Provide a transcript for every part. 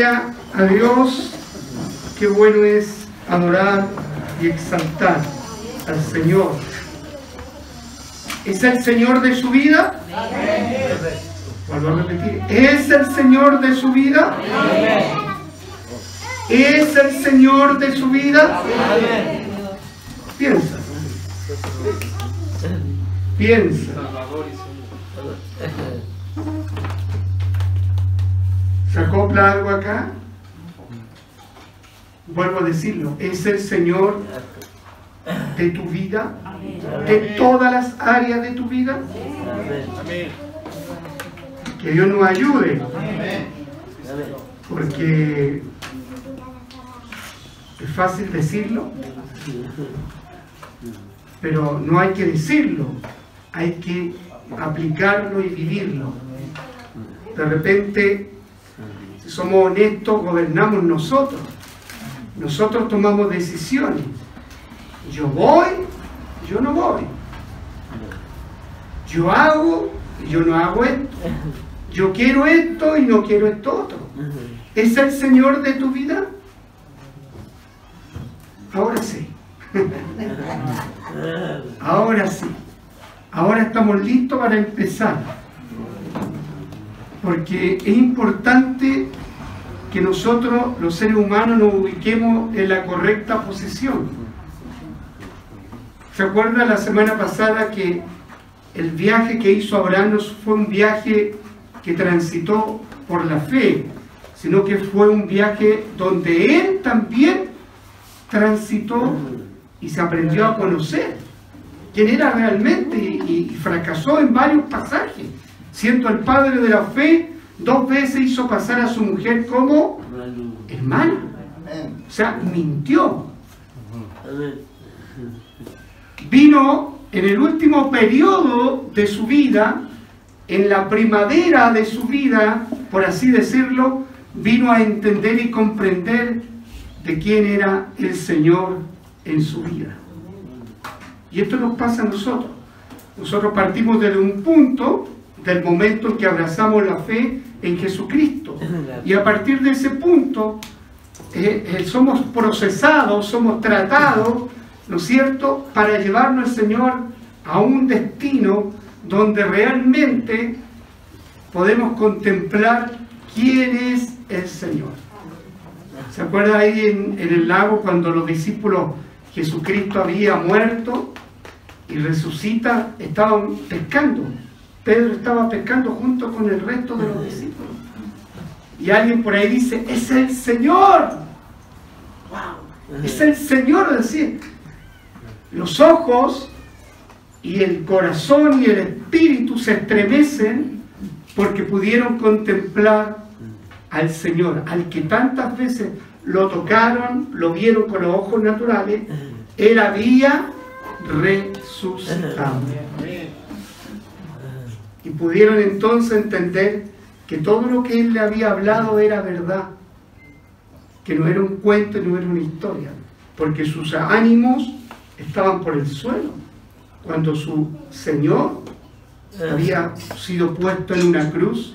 A Dios. Qué bueno es adorar y exaltar al Señor. ¿Es el Señor de su vida? Vuelvo a repetir. ¿Es el Señor de su vida? ¿Es el Señor de su vida? Piensa. Piensa. ¿Se acopla algo acá? Vuelvo a decirlo, es el Señor de tu vida, de todas las áreas de tu vida. Que Dios nos ayude, porque es fácil decirlo, pero no hay que decirlo, hay que aplicarlo y vivirlo. De repente somos honestos, gobernamos nosotros. Nosotros tomamos decisiones. Yo voy, yo no voy. Yo hago yo no hago esto. Yo quiero esto y no quiero esto otro. ¿Es el Señor de tu vida? Ahora sí. Ahora sí. Ahora estamos listos para empezar porque es importante que nosotros, los seres humanos, nos ubiquemos en la correcta posición. ¿Se acuerda la semana pasada que el viaje que hizo Abraham no fue un viaje que transitó por la fe, sino que fue un viaje donde él también transitó y se aprendió a conocer quién era realmente y, y fracasó en varios pasajes siendo el padre de la fe, dos veces hizo pasar a su mujer como hermana. O sea, mintió. Vino en el último periodo de su vida, en la primavera de su vida, por así decirlo, vino a entender y comprender de quién era el Señor en su vida. Y esto nos pasa a nosotros. Nosotros partimos desde un punto del momento en que abrazamos la fe en Jesucristo. Y a partir de ese punto eh, eh, somos procesados, somos tratados, ¿no es cierto?, para llevarnos al Señor a un destino donde realmente podemos contemplar quién es el Señor. ¿Se acuerda ahí en, en el lago cuando los discípulos Jesucristo había muerto y resucita, estaban pescando? Pedro estaba pescando junto con el resto de los discípulos. Y alguien por ahí dice, es el Señor. ¡Wow! Es el Señor, decir. Los ojos y el corazón y el espíritu se estremecen porque pudieron contemplar al Señor, al que tantas veces lo tocaron, lo vieron con los ojos naturales, Él había resucitado. Y pudieron entonces entender que todo lo que él le había hablado era verdad, que no era un cuento y no era una historia, porque sus ánimos estaban por el suelo, cuando su Señor había sido puesto en una cruz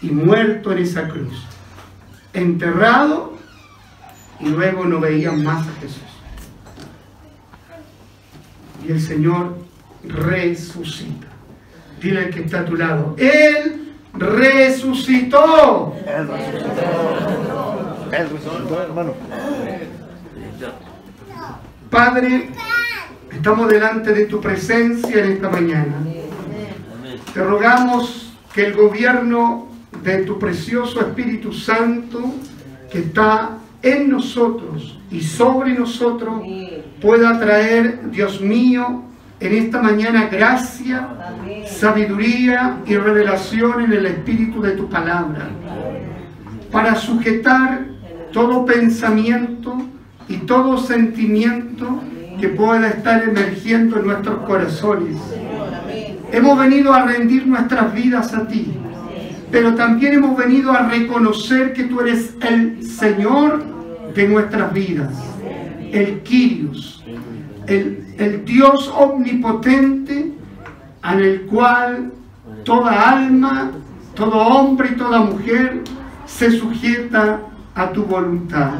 y muerto en esa cruz, enterrado y luego no veían más a Jesús. Y el Señor resucita. Dile al que está a tu lado. Él resucitó. Él resucitó. Él resucitó, hermano. Padre, estamos delante de tu presencia en esta mañana. Te rogamos que el gobierno de tu precioso Espíritu Santo que está en nosotros y sobre nosotros pueda traer, Dios mío, en esta mañana gracia, sabiduría y revelación en el espíritu de tu palabra, para sujetar todo pensamiento y todo sentimiento que pueda estar emergiendo en nuestros corazones. Hemos venido a rendir nuestras vidas a ti, pero también hemos venido a reconocer que tú eres el Señor de nuestras vidas, el Kyrios, el el Dios omnipotente en el cual toda alma, todo hombre y toda mujer se sujeta a tu voluntad.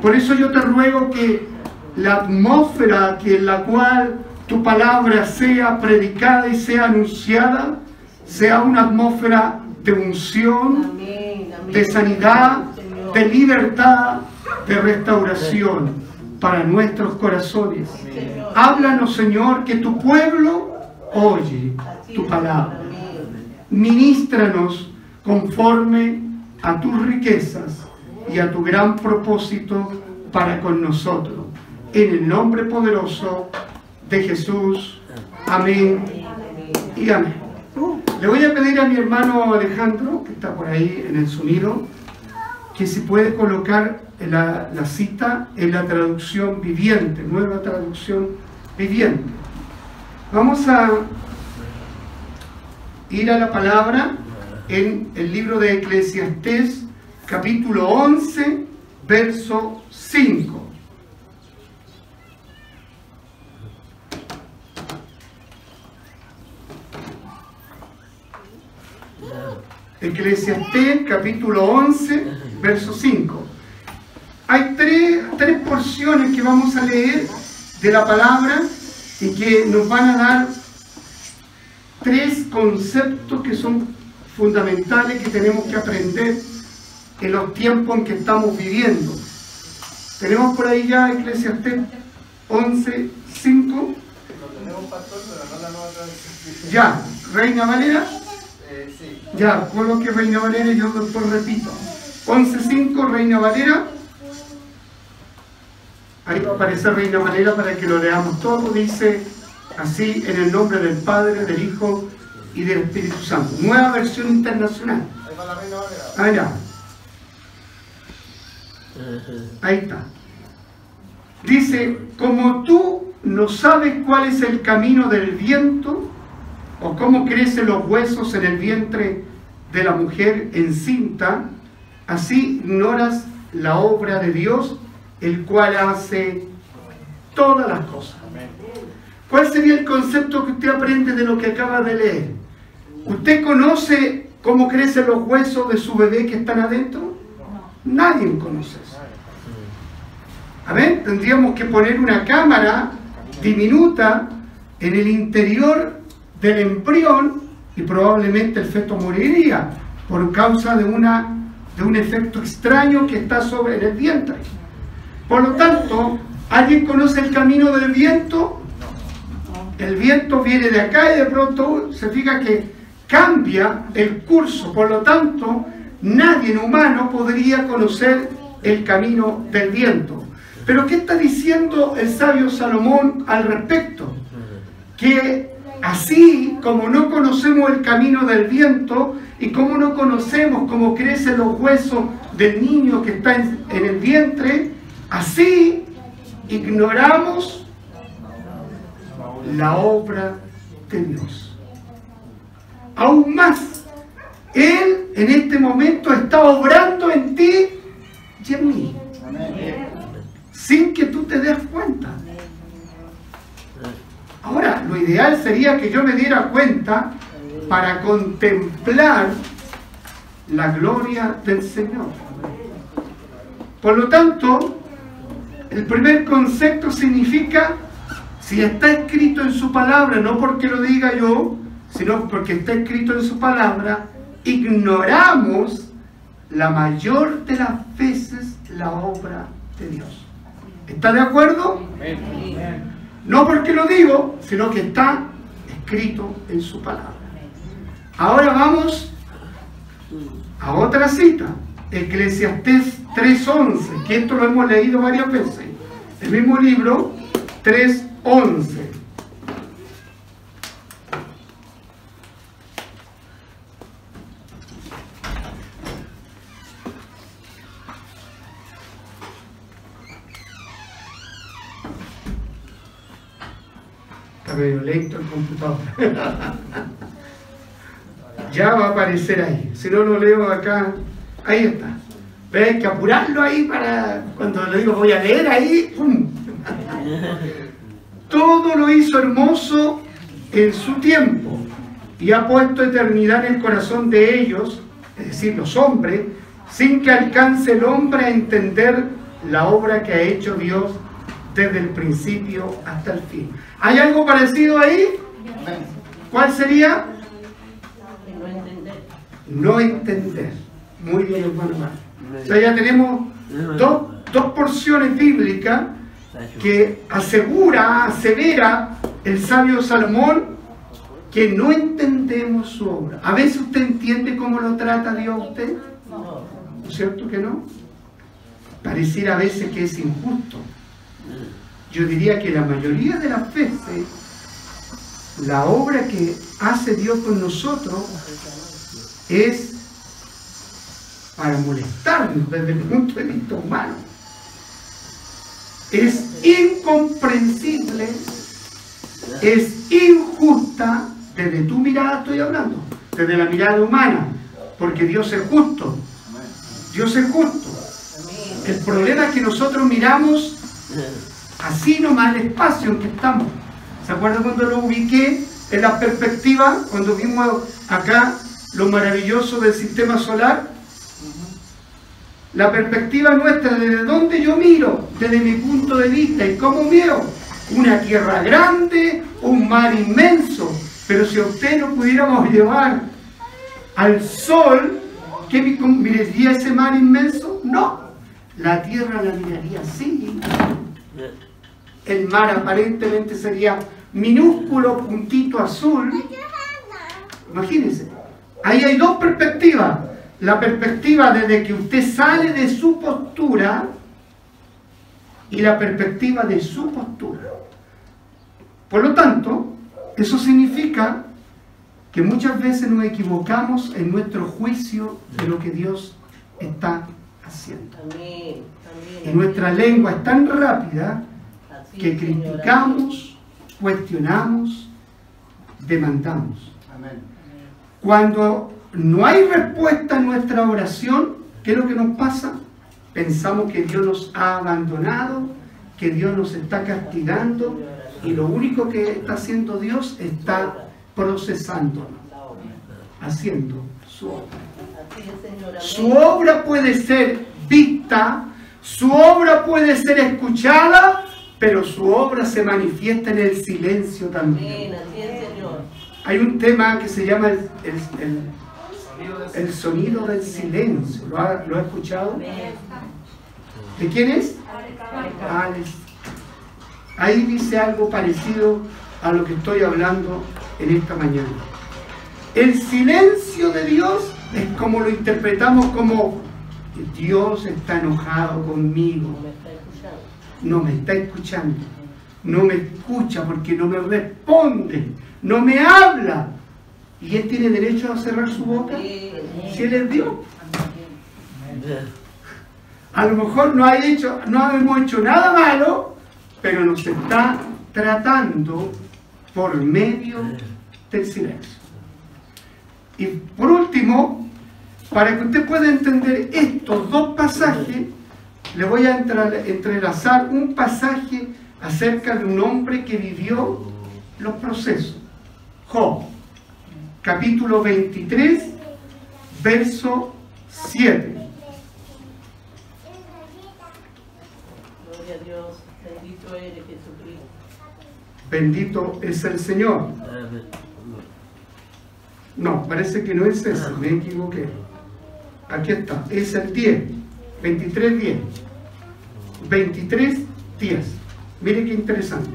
Por eso yo te ruego que la atmósfera que en la cual tu palabra sea predicada y sea anunciada sea una atmósfera de unción, de sanidad, de libertad, de restauración para nuestros corazones. Háblanos, Señor, que tu pueblo oye tu palabra. Ministranos conforme a tus riquezas y a tu gran propósito para con nosotros. En el nombre poderoso de Jesús. Amén y amén. Le voy a pedir a mi hermano Alejandro, que está por ahí en el sonido, que si puede colocar la, la cita en la traducción viviente, nueva traducción viviente. Vamos a ir a la palabra en el libro de Eclesiastés, capítulo 11, verso 5. Eclesiastés capítulo 11, verso 5. Hay tres, tres, porciones que vamos a leer de la palabra y que nos van a dar tres conceptos que son fundamentales que tenemos que aprender en los tiempos en que estamos viviendo. Tenemos por ahí ya Eclesiastés 11, 5. Ya, Reina Valera. Ya, que Reina Valera y yo después repito. 11.5, Reina Valera. Ahí va a aparecer Reina Valera para que lo leamos todo. Dice así, en el nombre del Padre, del Hijo y del Espíritu Santo. Nueva versión internacional. Ahí va la Reina Valera. Ah, Ahí está. Dice, como tú no sabes cuál es el camino del viento, o cómo crecen los huesos en el vientre de la mujer encinta, así ignoras la obra de Dios, el cual hace todas las cosas. ¿Cuál sería el concepto que usted aprende de lo que acaba de leer? ¿Usted conoce cómo crecen los huesos de su bebé que están adentro? Nadie conoce eso. A ver, tendríamos que poner una cámara diminuta en el interior del embrión y probablemente el feto moriría por causa de, una, de un efecto extraño que está sobre el vientre. Por lo tanto, ¿alguien conoce el camino del viento? El viento viene de acá y de pronto se fija que cambia el curso. Por lo tanto, nadie en humano podría conocer el camino del viento. Pero ¿qué está diciendo el sabio Salomón al respecto? Que Así como no conocemos el camino del viento y como no conocemos cómo crecen los huesos del niño que está en, el vientre, así ignoramos la obra de Dios. Aún más, Él en este momento está obrando en ti y en mí, sin que tú te des cuenta. Ahora, lo ideal sería que yo me diera cuenta para contemplar la gloria del Señor. Por lo tanto, el primer concepto significa, si está escrito en su palabra, no porque lo diga yo, sino porque está escrito en su palabra, ignoramos la mayor de las veces la obra de Dios. ¿Está de acuerdo? No porque lo digo, sino que está escrito en su palabra. Ahora vamos a otra cita, Eclesiastés 3.11, que esto lo hemos leído varias veces. El mismo libro, 3.11. medio lento el computador. ya va a aparecer ahí. Si no lo leo acá, ahí está. Pero hay que apurarlo ahí para cuando le digo voy a leer ahí. Todo lo hizo hermoso en su tiempo y ha puesto eternidad en el corazón de ellos, es decir, los hombres, sin que alcance el hombre a entender la obra que ha hecho Dios desde el principio hasta el fin. ¿Hay algo parecido ahí? ¿Cuál sería? No entender. No entender. Muy bien, hermano. O sea, ya tenemos dos, dos porciones bíblicas que asegura, asevera el sabio Salomón que no entendemos su obra. A veces usted entiende cómo lo trata Dios a usted, No. ¿no es cierto que no? Pareciera a veces que es injusto. Yo diría que la mayoría de las veces la obra que hace Dios con nosotros es para molestarnos desde el punto de vista humano. Es incomprensible, es injusta, desde tu mirada estoy hablando, desde la mirada humana, porque Dios es justo, Dios es justo. El problema es que nosotros miramos así nomás el espacio en que estamos. ¿Se acuerdan cuando lo ubiqué en la perspectiva, cuando vimos acá lo maravilloso del sistema solar? La perspectiva nuestra, desde donde yo miro, desde mi punto de vista y cómo veo, una tierra grande, un mar inmenso. Pero si a usted lo pudiéramos llevar al sol, ¿qué mi- miraría ese mar inmenso? No, la tierra la miraría así. El mar aparentemente sería minúsculo puntito azul. Imagínense. Ahí hay dos perspectivas. La perspectiva desde que usted sale de su postura y la perspectiva de su postura. Por lo tanto, eso significa que muchas veces nos equivocamos en nuestro juicio de lo que Dios está haciendo. Y nuestra lengua es tan rápida Así que criticamos, cuestionamos, demandamos. Amén. Cuando no hay respuesta en nuestra oración, ¿qué es lo que nos pasa? Pensamos que Dios nos ha abandonado, que Dios nos está castigando y lo único que está haciendo Dios está procesándonos, haciendo su obra. Su obra puede ser vista, su obra puede ser escuchada, pero su obra se manifiesta en el silencio también. Hay un tema que se llama el, el- el- el sonido del silencio. ¿Lo ha, escuchado? ¿De quién es? Alex. Ahí dice algo parecido a lo que estoy hablando en esta mañana. El silencio de Dios es como lo interpretamos como Dios está enojado conmigo, no me está escuchando, no me escucha porque no me responde, no me habla. ¿Y él tiene derecho a cerrar su boca? Si él es Dios. A lo mejor no, ha hecho, no hemos hecho nada malo, pero nos está tratando por medio del silencio. Y por último, para que usted pueda entender estos dos pasajes, le voy a entrelazar un pasaje acerca de un hombre que vivió los procesos. Job, capítulo 23, verso 7. Gloria a Dios. Bendito eres, Jesucristo. Bendito es el Señor. No, parece que no es ese, me equivoqué. Aquí está, es el 10, 23, 10. 23, 10. Mire qué interesante.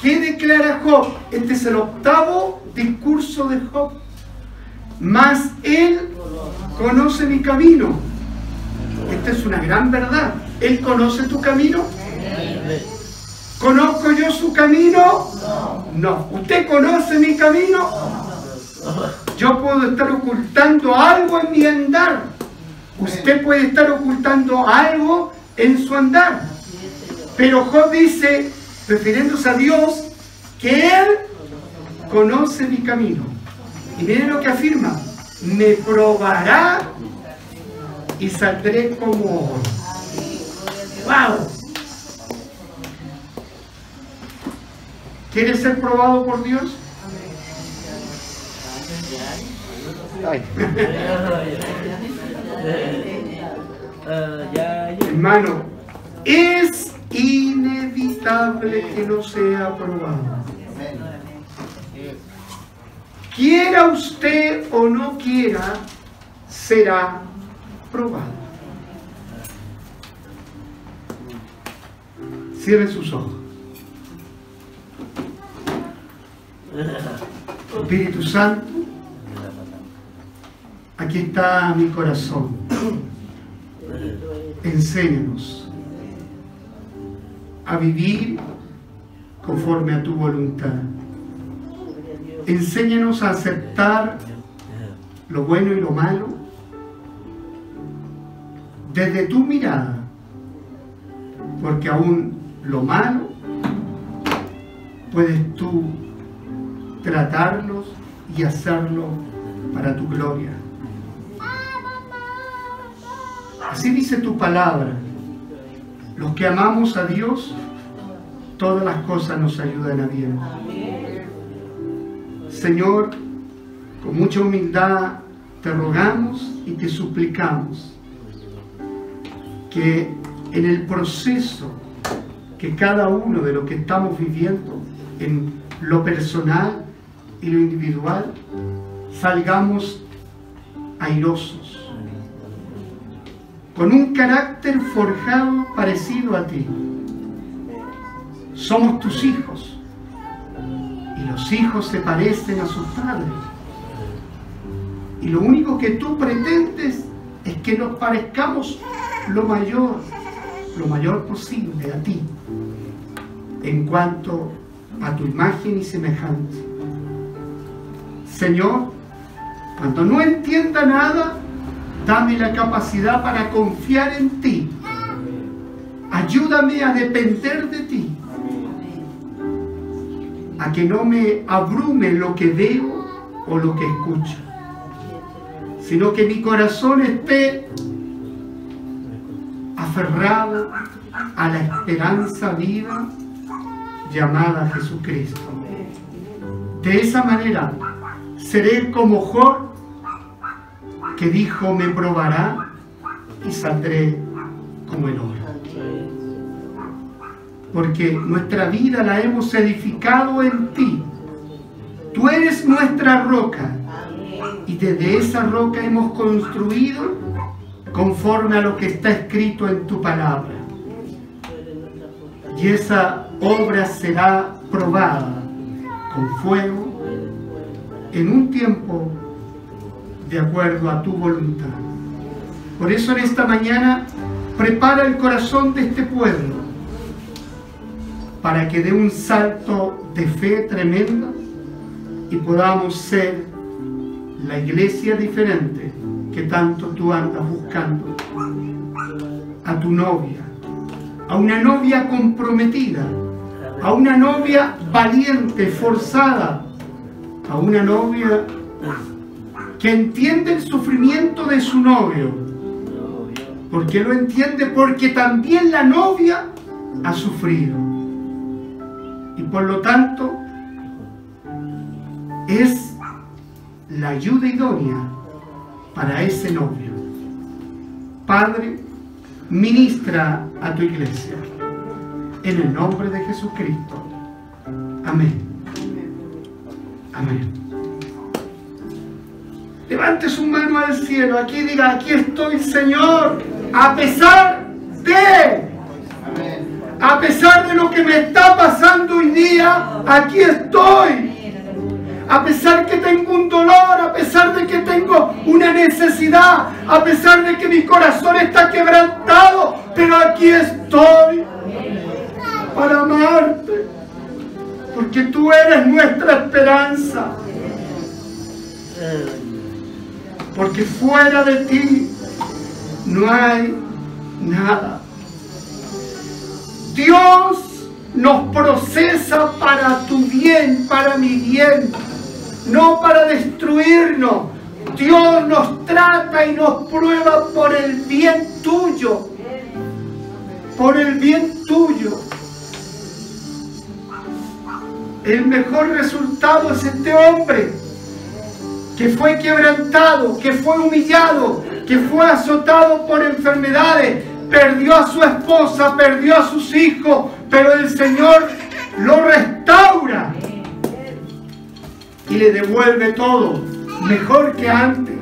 ¿Qué declara Job? Este es el octavo discurso de Job. Mas él conoce mi camino. Esta es una gran verdad. Él conoce tu camino. ¿Conozco yo su camino? No. ¿Usted conoce mi camino? Yo puedo estar ocultando algo en mi andar. Usted puede estar ocultando algo en su andar. Pero Job dice, refiriéndose a Dios, que Él conoce mi camino. Y miren lo que afirma, me probará y saldré como oro. ¡Wow! ¿Quieres ser probado por Dios? Ay. Hermano, es inevitable que no sea aprobado. Quiera usted o no quiera, será probado. Cierre sus ojos. Espíritu Santo, aquí está mi corazón. Enséñanos a vivir conforme a tu voluntad. Enséñanos a aceptar lo bueno y lo malo desde tu mirada, porque aún lo malo puedes tú tratarlos y hacerlo para tu gloria. Así dice tu palabra. Los que amamos a Dios, todas las cosas nos ayudan a bien. Señor, con mucha humildad te rogamos y te suplicamos que en el proceso que cada uno de lo que estamos viviendo, en lo personal y lo individual, salgamos airosos, con un carácter forjado parecido a ti. Somos tus hijos y los hijos se parecen a sus padres. Y lo único que tú pretendes es que nos parezcamos lo mayor, lo mayor posible a ti, en cuanto a tu imagen y semejanza. Señor, cuando no entienda nada, dame la capacidad para confiar en ti. Ayúdame a depender de ti. A que no me abrume lo que veo o lo que escucho, sino que mi corazón esté aferrado a la esperanza viva llamada Jesucristo. De esa manera seré como Job que dijo me probará y saldré como el oro. Porque nuestra vida la hemos edificado en ti. Tú eres nuestra roca y desde esa roca hemos construido conforme a lo que está escrito en tu palabra. Y esa obra será probada con fuego en un tiempo de acuerdo a tu voluntad. Por eso en esta mañana prepara el corazón de este pueblo para que dé un salto de fe tremendo y podamos ser la iglesia diferente que tanto tú andas buscando. A tu novia, a una novia comprometida, a una novia valiente, forzada, a una novia que entiende el sufrimiento de su novio. ¿Por qué lo entiende? Porque también la novia ha sufrido. Y por lo tanto, es la ayuda idónea para ese novio. Padre, ministra a tu iglesia. En el nombre de Jesucristo. Amén. Amén. Levante su mano al cielo. Aquí diga, aquí estoy, Señor. A pesar de... A pesar de lo que me está pasando hoy día, aquí estoy. A pesar que tengo un dolor, a pesar de que tengo una necesidad, a pesar de que mi corazón está quebrantado, pero aquí estoy para amarte, porque tú eres nuestra esperanza. Porque fuera de ti no hay nada. Dios nos procesa para tu bien, para mi bien, no para destruirnos. Dios nos trata y nos prueba por el bien tuyo, por el bien tuyo. El mejor resultado es este hombre que fue quebrantado, que fue humillado, que fue azotado por enfermedades, perdió a su esposa, perdió a sus hijos, pero el Señor lo restaura y le devuelve todo mejor que antes.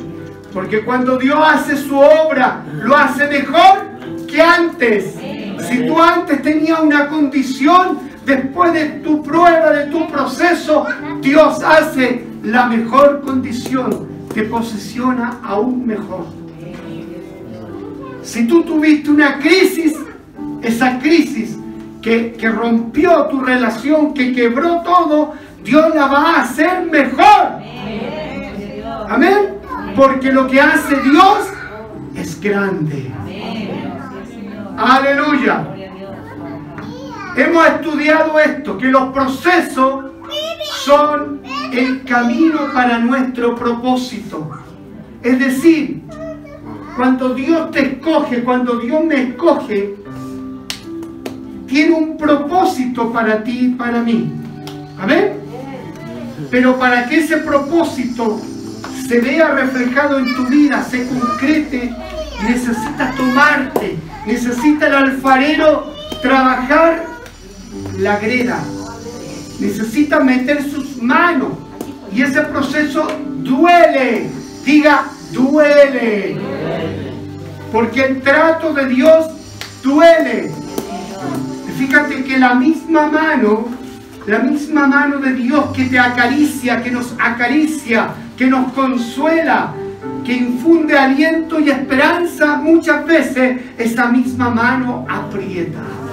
Porque cuando Dios hace su obra, lo hace mejor que antes. Si tú antes tenías una condición, después de tu prueba, de tu proceso, Dios hace la mejor condición, te posiciona aún mejor. Si tú tuviste una crisis, esa crisis que, que rompió tu relación, que quebró todo, Dios la va a hacer mejor. Amén. Porque lo que hace Dios es grande. Aleluya. Hemos estudiado esto, que los procesos son el camino para nuestro propósito. Es decir, cuando Dios te escoge, cuando Dios me escoge, tiene un propósito para ti y para mí. Amén. Pero para que ese propósito se vea reflejado en tu vida, se concrete, necesitas tomarte, necesita el alfarero trabajar la greda, necesita meter sus manos y ese proceso duele, diga duele, porque el trato de Dios duele. Fíjate que la misma mano, la misma mano de Dios que te acaricia, que nos acaricia, que nos consuela, que infunde aliento y esperanza, muchas veces esa misma mano aprieta.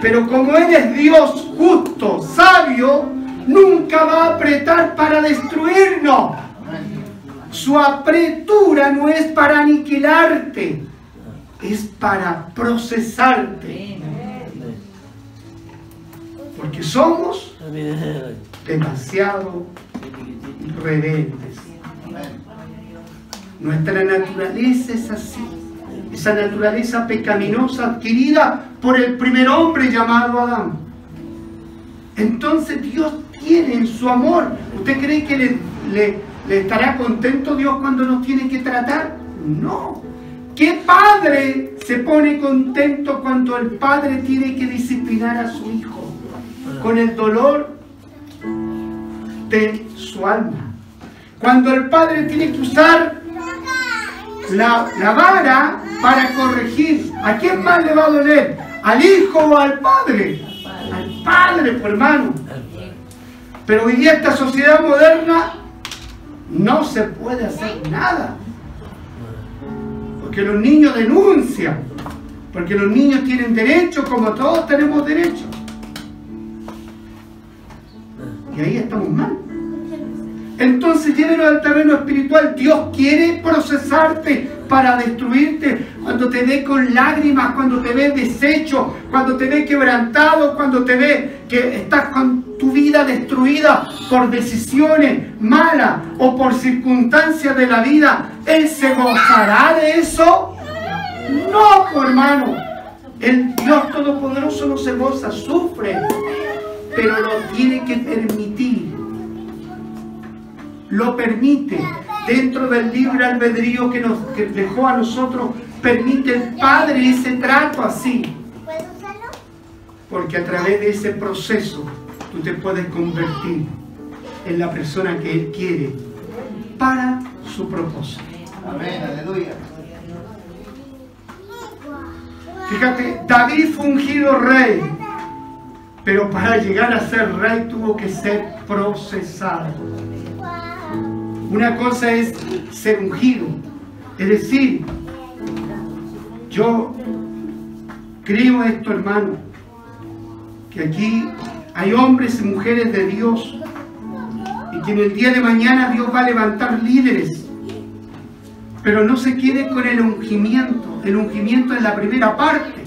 Pero como Él es Dios justo, sabio, nunca va a apretar para destruirnos. Su apretura no es para aniquilarte, es para procesarte. Porque somos demasiado rebeldes. Nuestra naturaleza es así. Esa naturaleza pecaminosa adquirida por el primer hombre llamado Adán. Entonces Dios tiene en su amor. ¿Usted cree que le, estará contento Dios cuando nos tiene que tratar? No. ¿Qué padre se pone contento cuando el padre tiene que disciplinar a su hijo? Con el dolor de su alma. Cuando el padre tiene que usar la, vara para corregir, ¿a quién más le va a doler? ¿Al hijo o al padre? Al padre, por hermano. Pero hoy día esta sociedad moderna no se puede hacer nada. Porque los niños denuncian. Porque los niños tienen derecho como todos tenemos derecho. Y ahí estamos mal. Entonces llévelo al terreno espiritual. Dios quiere procesarte para destruirte. Cuando te ve con lágrimas, cuando te ve deshecho, cuando te ve quebrantado, cuando te ve que estás con tu vida destruida por decisiones malas o por circunstancias de la vida, Él se gozará de eso. No, hermano. El Dios Todopoderoso no se goza, sufre, pero lo tiene que permitir lo permite. Dentro del libre albedrío que nos que dejó a nosotros, permite el Padre ese trato así. Porque a través de ese proceso tú te puedes convertir en la persona que Él quiere para su propósito. Amén, aleluya. Fíjate, David fue ungido rey, pero para llegar a ser rey tuvo que ser procesado. Una cosa es ser ungido. Es decir, yo creo esto, hermano, que aquí hay hombres y mujeres de Dios y que en el día de mañana Dios va a levantar líderes. Pero no se quede con el ungimiento. El ungimiento es la primera parte.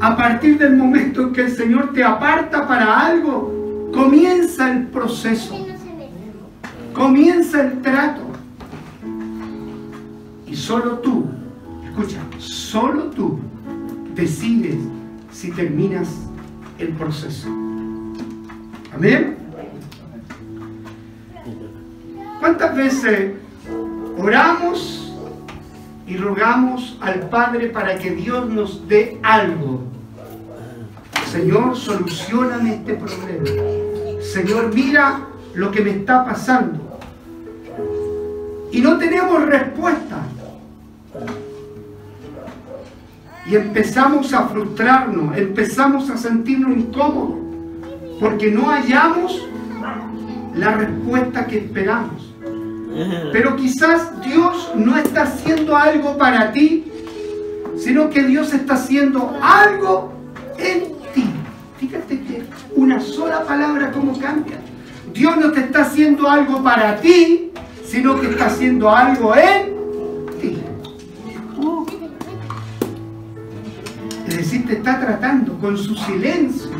A partir del momento en que el Señor te aparta para algo, comienza el proceso comienza el trato. Y solo tú, escucha, solo tú decides si terminas el proceso. Amén. ¿Cuántas veces oramos y rogamos al Padre para que Dios nos dé algo. Señor, solucioname este problema. Señor, mira lo que me está pasando. Y no tenemos respuesta. Y empezamos a frustrarnos, empezamos a sentirnos incómodos, porque no hallamos la respuesta que esperamos. Pero quizás Dios no está haciendo algo para ti, sino que Dios está haciendo algo en ti. Fíjate que una sola palabra cómo cambia. Dios no te está haciendo algo para ti, sino que está haciendo algo en ti. Es decir, te está tratando con su silencio,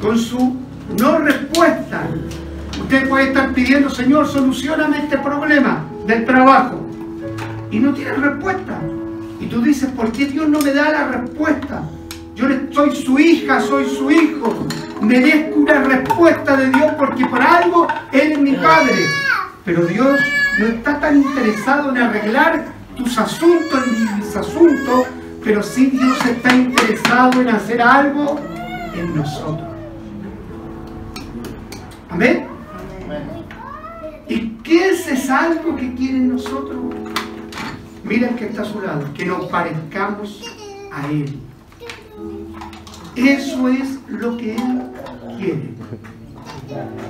con su no respuesta. Usted puede estar pidiendo, Señor, solucioname este problema del trabajo. Y no tiene respuesta. Y tú dices, ¿por qué Dios no me da la respuesta? Yo soy su hija, soy su hijo. Merezco una respuesta de Dios porque por algo Él es mi padre. Pero Dios no está tan interesado en arreglar tus asuntos ni mis asuntos, pero sí Dios está interesado en hacer algo en nosotros. Amén. ¿Y qué es ese algo que quiere en nosotros? Mira el que está a su lado, que nos parezcamos a Él. Eso es lo que Él quiere.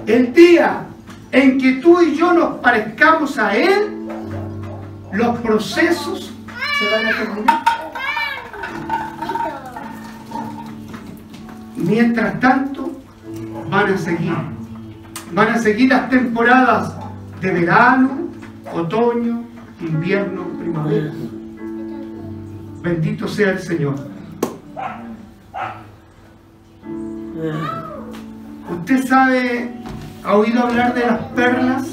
El día en que tú y yo nos parezcamos a Él, los procesos se van a terminar. Mientras tanto, van a seguir. Van a seguir las temporadas de verano, otoño, invierno, primavera. Bendito sea el Señor. Usted sabe, ha oído hablar de las perlas.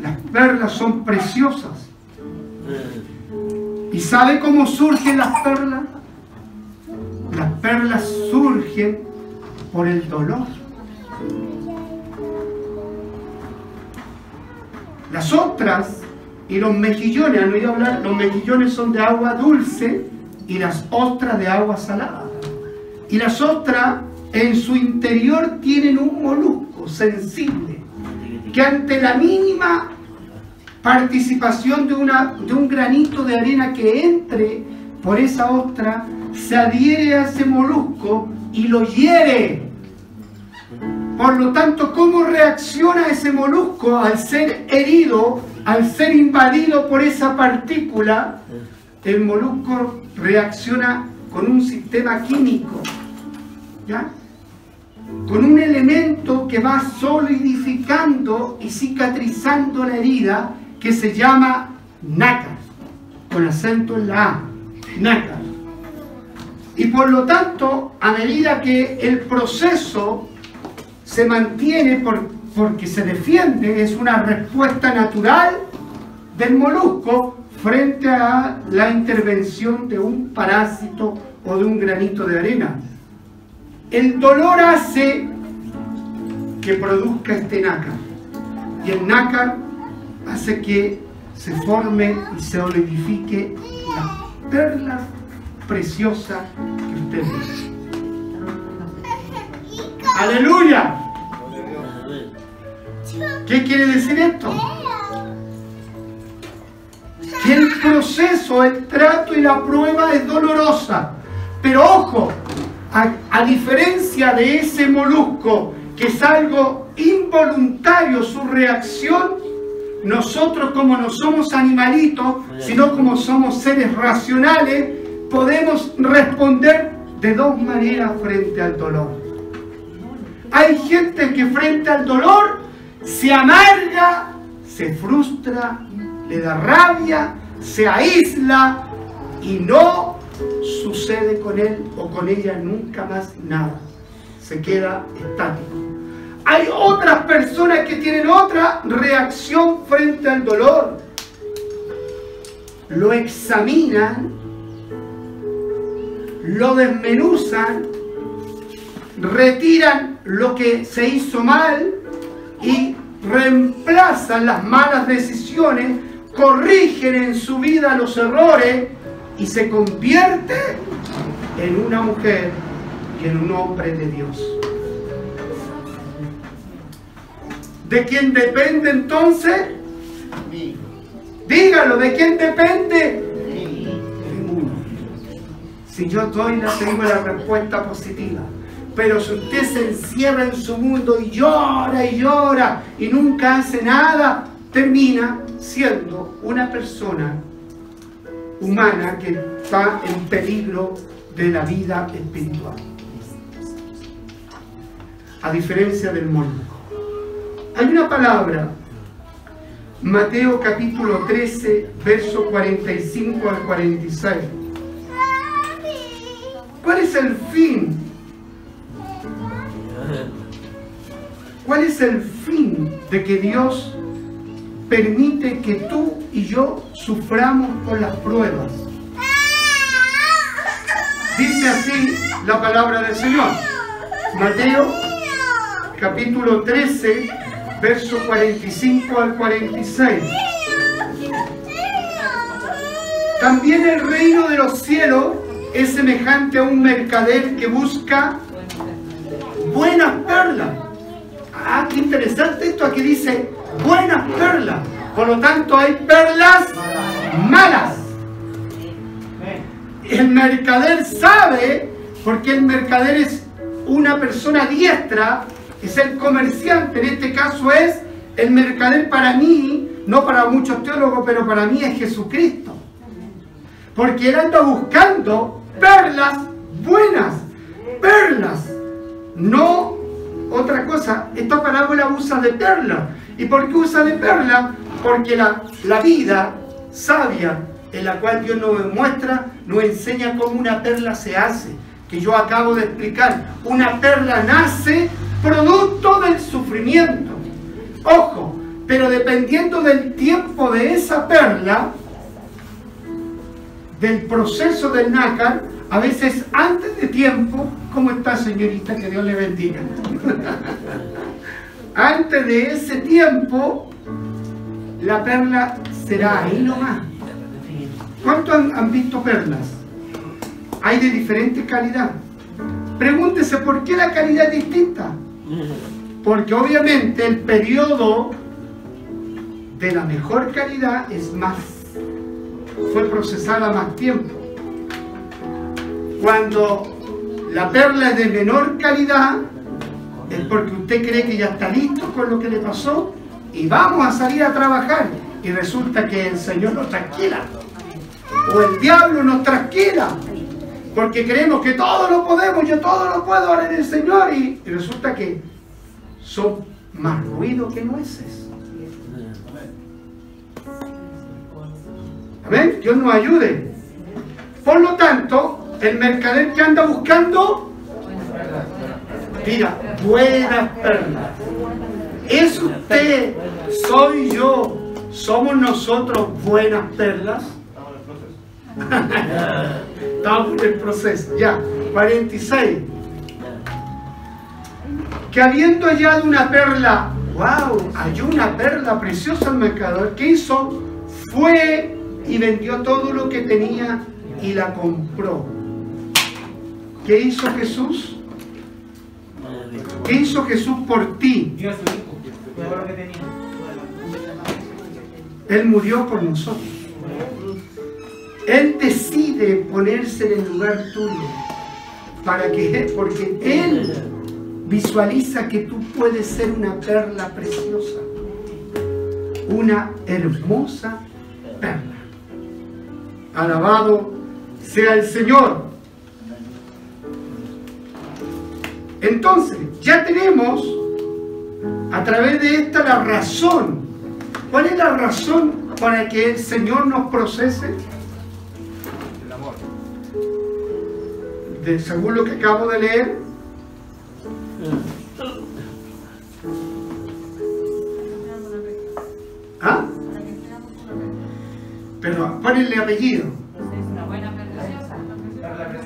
Las perlas son preciosas. ¿Y sabe cómo surgen las perlas? Las perlas surgen por el dolor. Las otras y los mejillones, han oído hablar, los mejillones son de agua dulce y las ostras de agua salada. Y las ostras en su interior tienen un molusco sensible que ante la mínima participación de, una, de un granito de arena que entre por esa ostra, se adhiere a ese molusco y lo hiere. Por lo tanto, ¿cómo reacciona ese molusco al ser herido, al ser invadido por esa partícula? El molusco reacciona con un sistema químico, ¿ya? Con un elemento que va solidificando y cicatrizando la herida que se llama nácar, con acento en la A, nácar. Y por lo tanto, a medida que el proceso se mantiene por, porque se defiende, es una respuesta natural del molusco frente a la intervención de un parásito o de un granito de arena. El dolor hace que produzca este nácar. Y el nácar hace que se forme y se solidifique las perlas preciosas que usted ve. Aleluya. ¿Qué quiere decir esto? Que el proceso, el trato y la prueba es dolorosa. Pero ojo, a, a diferencia de ese molusco, que es algo involuntario su reacción, nosotros como no somos animalitos, sino como somos seres racionales, podemos responder de dos maneras frente al dolor. Hay gente que frente al dolor se amarga, se frustra, le da rabia, se aísla y no sucede con él o con ella nunca más nada. Se queda estático. Hay otras personas que tienen otra reacción frente al dolor. Lo examinan, lo desmenuzan, retiran lo que se hizo mal y reemplazan las malas decisiones, corrigen en su vida los errores y se convierte en una mujer y en un hombre de Dios. ¿De quién depende entonces? Dígalo, ¿de quién depende? Si yo doy, la tengo la respuesta positiva. Pero si usted se encierra en su mundo y llora y llora y nunca hace nada, termina siendo una persona humana que está en peligro de la vida espiritual. A diferencia del mundo. Hay una palabra, Mateo capítulo 13, verso 45 al 46. ¿Cuál es el fin? ¿Cuál es el fin de que Dios permite que tú y yo suframos por las pruebas? Dice así la palabra del Señor. Mateo capítulo 13, verso 45 al 46. También el reino de los cielos es semejante a un mercader que busca buenas perlas. Ah, qué interesante esto. Aquí dice buenas perlas. Por lo tanto, hay perlas malas. El mercader sabe, porque el mercader es una persona diestra, es el comerciante. En este caso es el mercader para mí, no para muchos teólogos, pero para mí es Jesucristo. Porque él anda buscando perlas buenas, perlas, no otra cosa. Esta parábola usa de perla. ¿Y por qué usa de perla? Porque la, la vida sabia en la cual Dios nos muestra, nos enseña cómo una perla se hace, que yo acabo de explicar. Una perla nace producto del sufrimiento. Ojo, pero dependiendo del tiempo de esa perla, del proceso del nácar, a veces antes de tiempo, ¿cómo está señorita? Que Dios le bendiga. Antes de ese tiempo, la perla será ahí nomás. ¿Cuántos han, visto perlas? Hay de diferente calidad. Pregúntese por qué la calidad es distinta. Porque obviamente el periodo de la mejor calidad es más. Fue procesada más tiempo. Cuando la perla es de menor calidad, es porque usted cree que ya está listo con lo que le pasó y vamos a salir a trabajar. Y resulta que el Señor nos tranquila. O el diablo nos tranquila. Porque creemos que todo lo podemos, yo todo lo puedo ahora en el Señor. Y, y resulta que son más ruido que nueces. Amén. Dios nos ayude. Por lo tanto, el mercader que anda buscando, mira, buenas perlas. ¿Es usted, soy yo, somos nosotros buenas perlas? Estamos en el proceso. Ya, 46. Que habiendo hallado una perla, wow, halló una perla preciosa al mercador. ¿Qué hizo? Fue y vendió todo lo que tenía y la compró. ¿Qué hizo Jesús? ¿Qué hizo Jesús por ti? Que tenía. Él murió por nosotros. Él decide ponerse en el lugar tuyo. ¿Para qué? Porque Él visualiza que tú puedes ser una perla preciosa. Una hermosa perla. Alabado sea el Señor. Entonces, ya tenemos a través de esta la razón. ¿Cuál es la razón para que el Señor nos procese? El amor. De, según lo que acabo de leer, ¿ah? Pero ponenle apellido.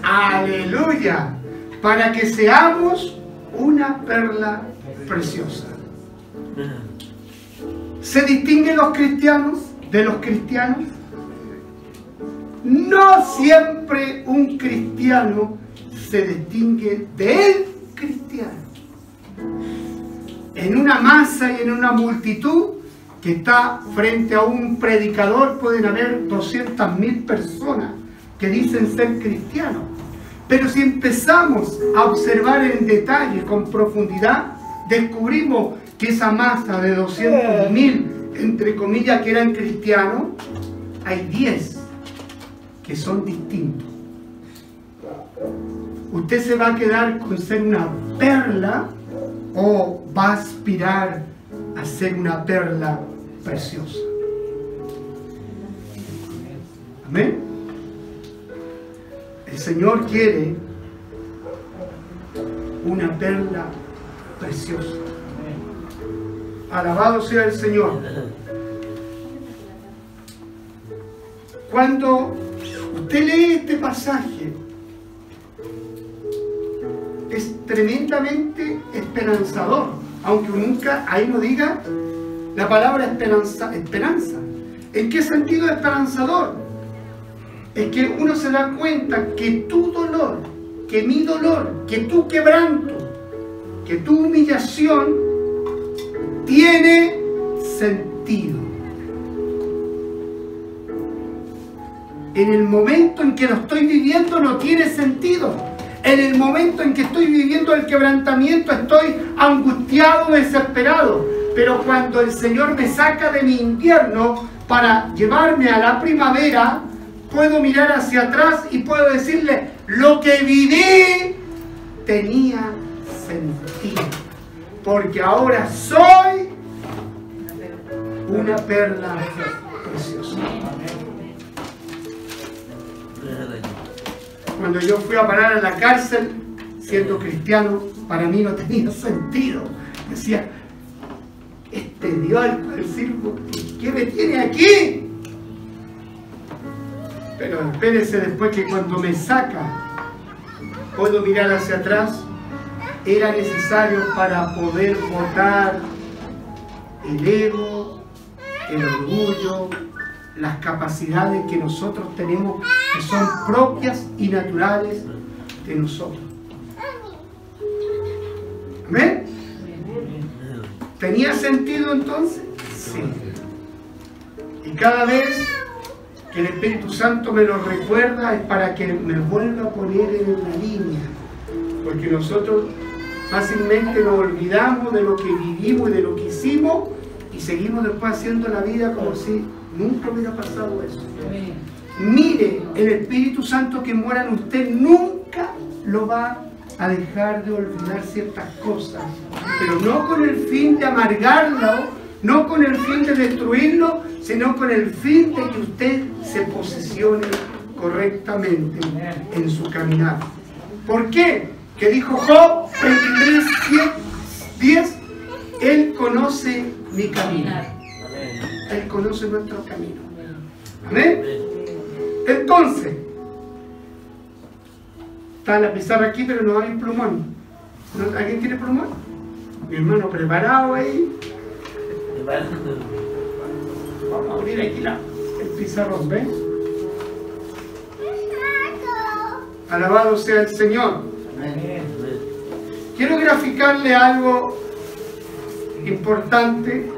Aleluya. Para que seamos una perla preciosa. ¿Se distinguen los cristianos de los cristianos? No siempre un cristiano se distingue del cristiano. En una masa y en una multitud que está frente a un predicador pueden haber 200.000 personas que dicen ser cristianos. Pero si empezamos a observar en detalle, con profundidad, descubrimos que esa masa de 200.000, entre comillas, que eran cristianos, hay 10 que son distintos. Usted se va a quedar con ser una perla o va a aspirar a ser una perla preciosa. Amén. El Señor quiere una perla preciosa. Alabado sea el Señor. Cuando usted lee este pasaje, es tremendamente esperanzador, aunque nunca ahí no diga la palabra esperanza. esperanza. ¿En qué sentido esperanzador? Es que uno se da cuenta que tu dolor, que mi dolor, que tu quebranto, que tu humillación tiene sentido. En el momento en que lo estoy viviendo no tiene sentido. En el momento en que estoy viviendo el quebrantamiento estoy angustiado, desesperado. Pero cuando el Señor me saca de mi invierno para llevarme a la primavera, puedo mirar hacia atrás y puedo decirle, lo que viví tenía sentido. Porque ahora soy una perla preciosa. Cuando yo fui a parar a la cárcel, siendo cristiano, para mí no tenía sentido. Decía, este Dios al sirvo, ¿qué me tiene aquí? Pero espérese después que cuando me saca, puedo mirar hacia atrás, era necesario para poder votar el ego, el orgullo, las capacidades que nosotros tenemos, que son propias y naturales de nosotros. ¿Amén? ¿Tenía sentido entonces? Sí. Y cada vez que el Espíritu Santo me lo recuerda es para que me vuelva a poner en la línea. Porque nosotros fácilmente nos olvidamos de lo que vivimos y de lo que hicimos y seguimos después haciendo la vida como si nunca hubiera pasado eso. Mire, el Espíritu Santo que mora en usted nunca lo va a dejar de olvidar ciertas cosas, pero no con el fin de amargarlo, no con el fin de destruirlo, sino con el fin de que usted se posicione correctamente en su caminar. ¿Por qué? Que dijo Job 23, 10, Él conoce mi camino. Él conoce nuestro camino. Amén. Entonces, está la pizarra aquí, pero no hay plumón. ¿No? ¿Alguien tiene plumón? Mi hermano preparado ahí. Vamos a abrir aquí la, el pizarrón, ¿ven? Alabado sea el Señor. Quiero graficarle algo importante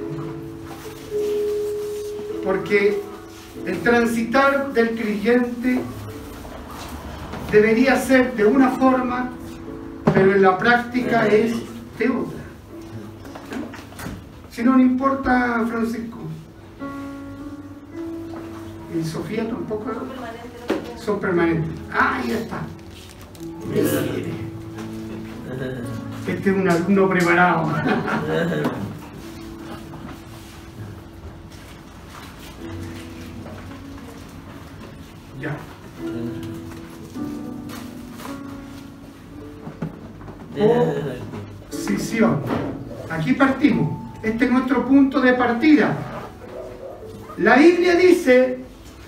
porque el transitar del creyente debería ser de una forma, pero en la práctica es de otra. Si no, no importa, Francisco. Y Sofía tampoco son permanentes. Ah, ahí está. Este es un alumno preparado. ya. Posición. Aquí partimos. Este es nuestro punto de partida. La Biblia dice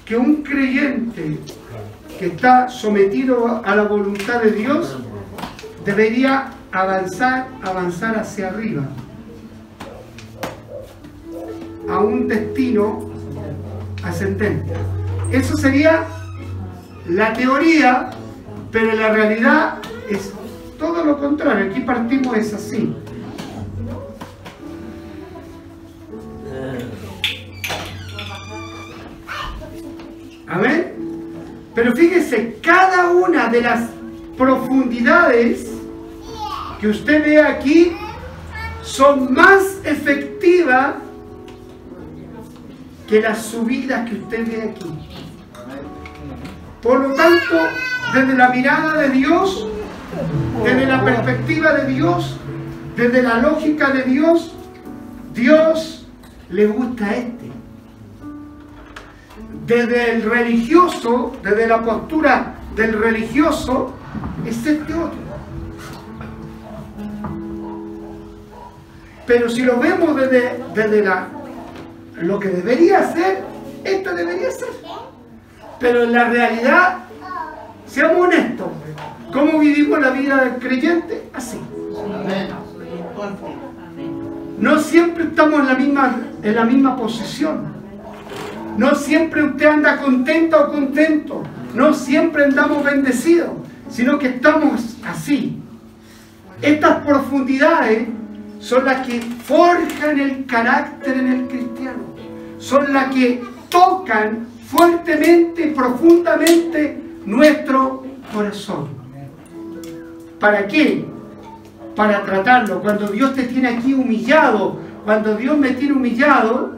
que un creyente que está sometido a la voluntad de Dios debería avanzar, avanzar hacia arriba. a un destino ascendente. Eso sería la teoría, pero la realidad es todo lo contrario. Aquí partimos es así. Amén. Pero fíjese, cada una de las profundidades que usted ve aquí son más efectivas que las subidas que usted ve aquí. Por lo tanto, desde la mirada de Dios, desde la perspectiva de Dios, desde la lógica de Dios, Dios le gusta a este. Desde el religioso, desde la postura del religioso, es este otro. Pero si lo vemos desde, desde la, lo que debería ser, esto debería ser. Pero en la realidad, seamos honestos, ¿cómo vivimos la vida del creyente? Así. No siempre estamos en la misma, en la misma posición. No siempre usted anda contento o contento. No siempre andamos bendecidos, sino que estamos así. Estas profundidades son las que forjan el carácter en el cristiano. Son las que tocan fuertemente, profundamente nuestro corazón. ¿Para qué? Para tratarlo. Cuando Dios te tiene aquí humillado, cuando Dios me tiene humillado,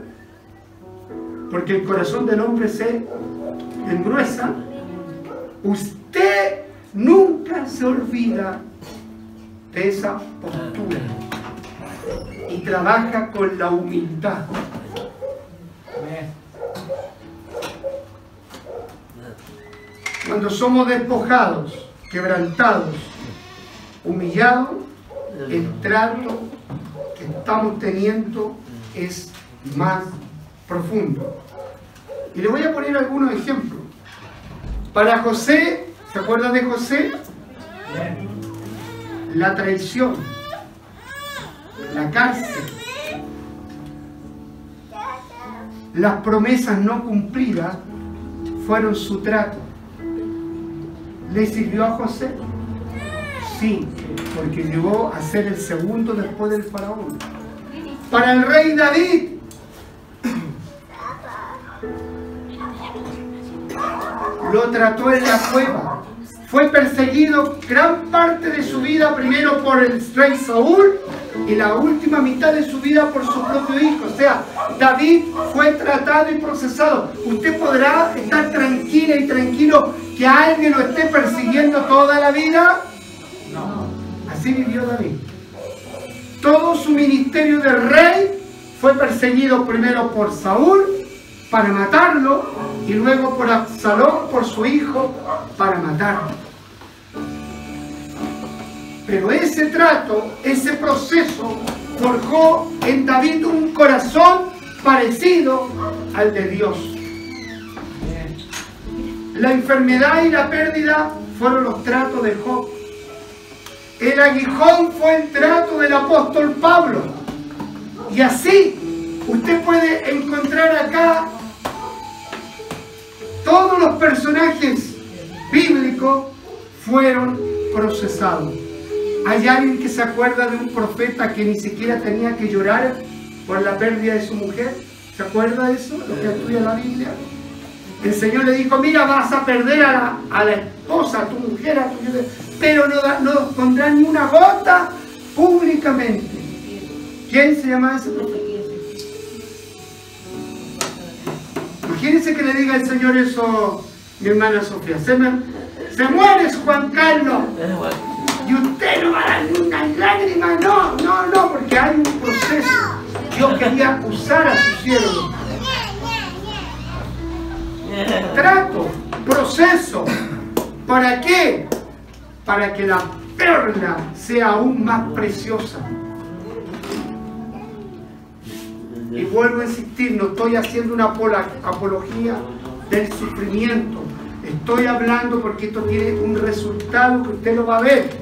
porque el corazón del hombre se engruesa, usted nunca se olvida de esa postura y trabaja con la humildad. Cuando somos despojados, quebrantados, humillados, el trato que estamos teniendo es más profundo. Y le voy a poner algunos ejemplos. Para José, ¿se acuerdan de José? La traición, la cárcel, las promesas no cumplidas fueron su trato. ¿Le sirvió a José? Sí, porque llegó a ser el segundo después del faraón. Para el rey David, lo trató en la cueva. Fue perseguido gran parte de su vida, primero por el rey Saúl y la última mitad de su vida por su propio hijo. O sea, David fue tratado y procesado. Usted podrá estar tranquila y tranquilo que alguien lo esté persiguiendo toda la vida. No, así vivió David. Todo su ministerio de rey fue perseguido primero por Saúl para matarlo y luego por Absalón, por su hijo, para matarlo. Pero ese trato, ese proceso, forjó en David un corazón parecido al de Dios. La enfermedad y la pérdida fueron los tratos de Job. El aguijón fue el trato del apóstol Pablo. Y así usted puede encontrar acá todos los personajes bíblicos fueron procesados. ¿Hay alguien que se acuerda de un profeta que ni siquiera tenía que llorar por la pérdida de su mujer? ¿Se acuerda de eso? Lo que estudia la Biblia. El Señor le dijo, mira, vas a perder a la, esposa, a tu mujer, a tu pero no, no pondrá ni una gota públicamente. ¿Quién se llama ese profeta? Imagínense que le diga el Señor eso, mi hermana Sofía. Se, me, se muere Juan Carlos. Y usted no va a dar ni una lágrima. No, no, no, porque hay un proceso. Dios quería usar a su siervo. Trato, proceso. ¿Para qué? Para que la perla sea aún más preciosa. Y vuelvo a insistir, no estoy haciendo una apología del sufrimiento. Estoy hablando porque esto tiene un resultado que usted lo va a ver.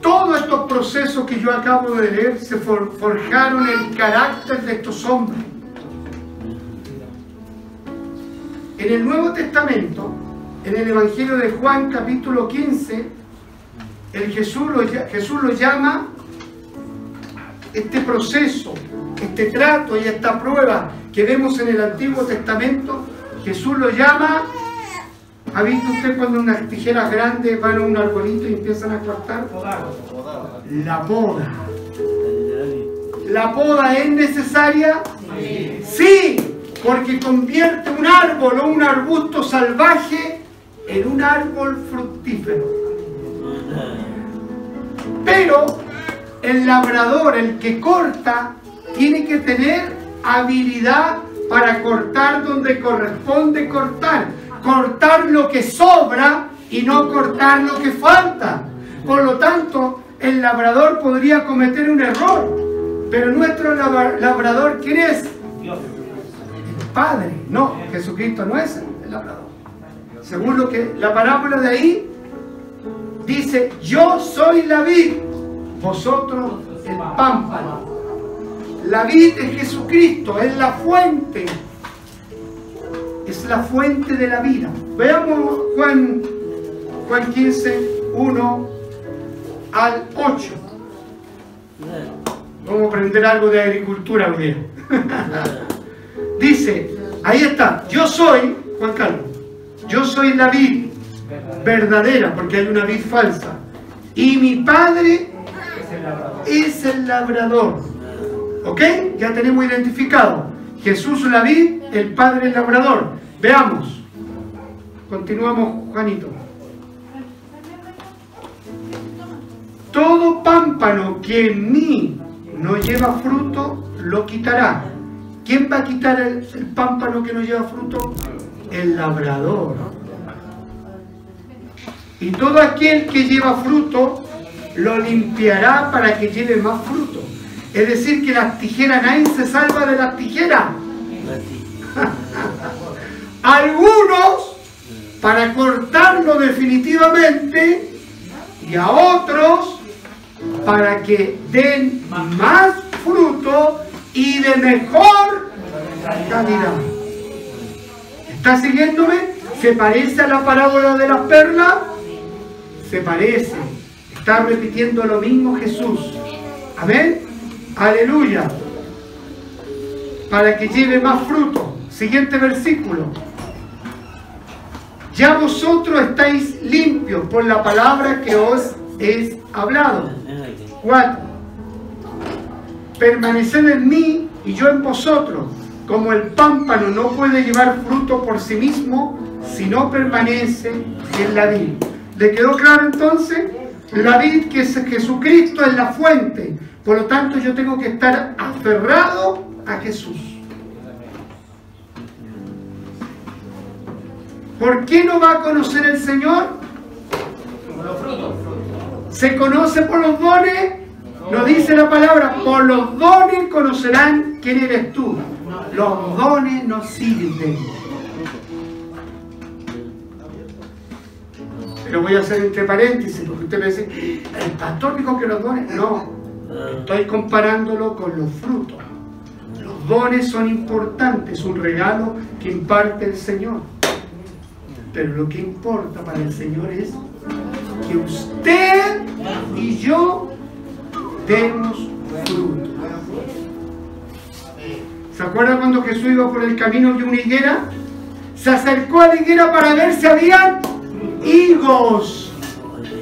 todos estos procesos que yo acabo de leer se for- forjaron el carácter de estos hombres. En el Nuevo Testamento, en el Evangelio de Juan capítulo 15, el Jesús, Jesús lo llama este proceso, este trato y esta prueba que vemos en el Antiguo Testamento, Jesús lo llama, ¿ha visto usted cuando unas tijeras grandes van a un arbolito y empiezan a cortar? La poda. ¿La poda es necesaria? Sí, porque convierte un árbol o un arbusto salvaje en un árbol fructífero. Pero el labrador, el que corta, tiene que tener habilidad para cortar donde corresponde cortar. Cortar lo que sobra y no cortar lo que falta. Por lo tanto, el labrador podría cometer un error. Pero nuestro labrador, ¿quién es? El Padre. No, Jesucristo no es el labrador. Según lo que la parábola de ahí dice, yo soy la vid, vosotros el pámpano. La vid es Jesucristo, es la fuente. Es la fuente de la vida. Veamos Juan, Juan 15, 1 al 8. Vamos a aprender algo de agricultura hoy. Dice, ahí está, yo soy, Juan Carlos, yo soy la vid verdadera, porque hay una vid falsa. Y mi padre es el labrador. ¿Ok? Ya tenemos identificado. Jesús la vid, el padre el labrador. Veamos. Continuamos, Juanito. Todo pámpano que en mí no lleva fruto, lo quitará. ¿Quién va a quitar el, el pámpano que no lleva fruto? El labrador. Y todo aquel que lleva fruto, lo limpiará para que lleve más fruto. Es decir, que las tijeras, nadie se salva de las tijeras. Algunos para cortarlo definitivamente y a otros para que den más fruto y de mejor calidad. ¿Está siguiéndome? ¿Se parece a la parábola de las perlas? Se parece. Está repitiendo lo mismo Jesús. Amén. Aleluya. Para que lleve más fruto. Siguiente versículo. Ya vosotros estáis limpios por la palabra que os es hablado. 4. Permaneced en mí y yo en vosotros. Como el pámpano no puede llevar fruto por sí mismo si no permanece en la vid. ¿Le quedó claro entonces? La vid que es Jesucristo es la fuente. Por lo tanto yo tengo que estar aferrado a Jesús. ¿Por qué no va a conocer el Señor? ¿Se conoce por los dones? Nos dice la palabra, por los dones conocerán quién eres tú. Los dones nos sirven. Pero voy a hacer entre paréntesis, porque usted me dice, el pastor dijo que los dones. No, estoy comparándolo con los frutos. Los dones son importantes, un regalo que imparte el Señor. Pero lo que importa para el Señor es que usted y yo demos fruto. ¿Se acuerdan cuando Jesús iba por el camino de una higuera? Se acercó a la higuera para ver si había higos.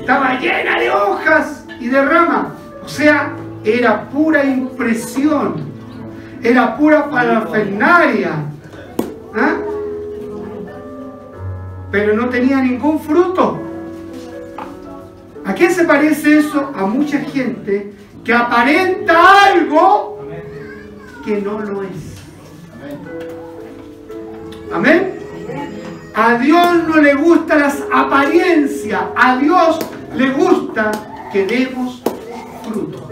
Estaba llena de hojas y de ramas. O sea, era pura impresión. Era pura parafernalia. ¿Ah? Pero no tenía ningún fruto. ¿A qué se parece eso? A mucha gente que aparenta algo que no lo es. Amén. A Dios no le gustan las apariencias. A Dios le gusta que demos fruto.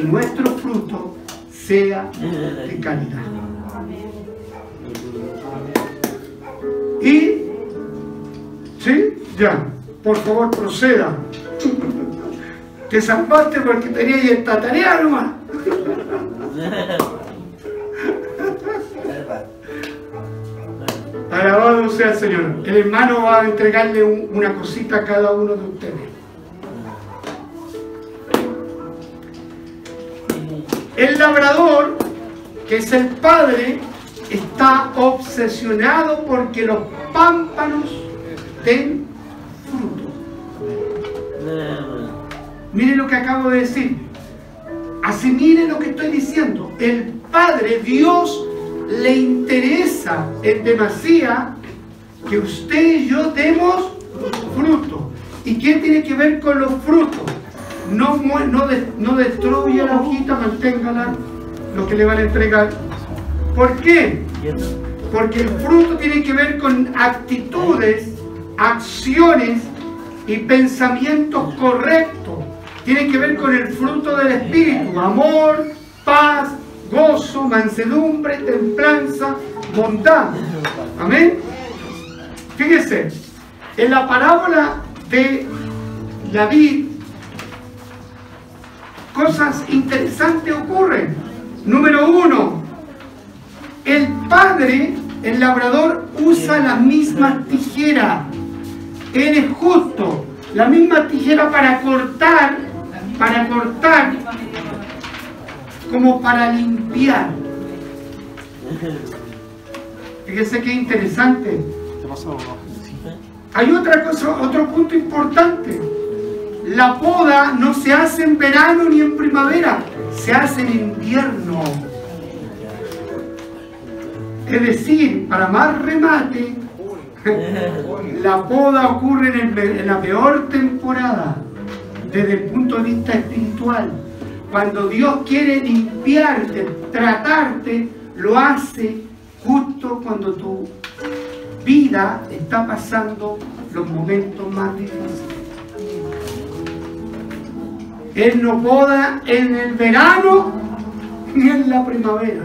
Y nuestro fruto sea de calidad. Y, ¿sí? Ya, por favor proceda. Te salvaste porque tenías esta tarea nomás. Alabado sea el Señor. El hermano va a entregarle un- una cosita a cada uno de ustedes. El labrador, que es el padre, está obsesionado porque los pámpanos den fruto. Mire lo que acabo de decir. Asimile lo que estoy diciendo. El Padre, Dios, le interesa en demasía que usted y yo demos fruto. ¿Y qué tiene que ver con los frutos? No, no, no destruya la hojita, manténgala, lo que le van a entregar. ¿Por qué? Porque el fruto tiene que ver con actitudes, acciones y pensamientos correctos. Tiene que ver con el fruto del Espíritu, amor, paz, gozo, mansedumbre, templanza, bondad. Amén. Fíjese, en la parábola de David, cosas interesantes ocurren. Número uno, el padre, el labrador, usa las mismas tijeras. Él es justo. La misma tijera para cortar, para cortar, como para limpiar. Fíjese qué interesante. Hay otra cosa, otro punto importante. La poda no se hace en verano ni en primavera, se hace en invierno. Es decir, para más remate, la poda ocurre en, el en la peor temporada, desde el punto de vista espiritual. Cuando Dios quiere limpiarte, tratarte, lo hace justo cuando tu vida está pasando los momentos más difíciles. Él no poda en el verano ni en la primavera.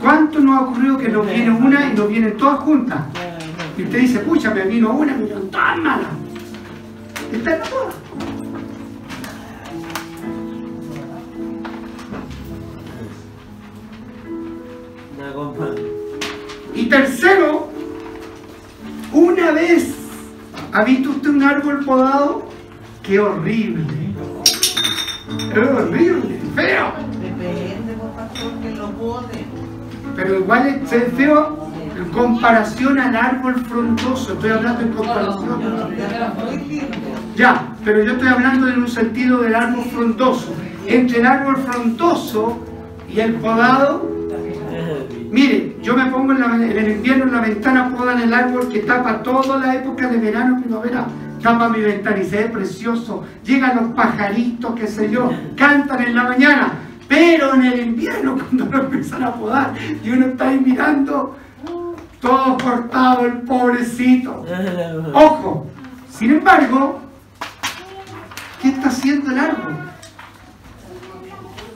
¿Cuánto nos ha ocurrido que nos viene una y nos vienen todas juntas? Y usted dice, pucha, me vino una me vino todas malas. Está en la poda. Y tercero, una vez ha visto usted un árbol podado, qué horrible. Es horrible, feo. Depende, por pastor, que lo pone. Pero igual es feo en comparación al árbol frondoso. Estoy hablando en comparación. Ya, pero yo estoy hablando en un sentido del árbol frondoso. Entre el árbol frondoso y el podado, mire, yo me pongo en, el invierno en la ventana, podan el árbol que tapa toda la época de verano primavera. Tapa mi ventana y se ve precioso. Llegan los pajaritos, qué sé yo, cantan en la mañana. Pero en el invierno, cuando lo empiezan a podar, y uno está ahí mirando, todo cortado, el pobrecito. Ojo, sin embargo, ¿qué está haciendo el árbol?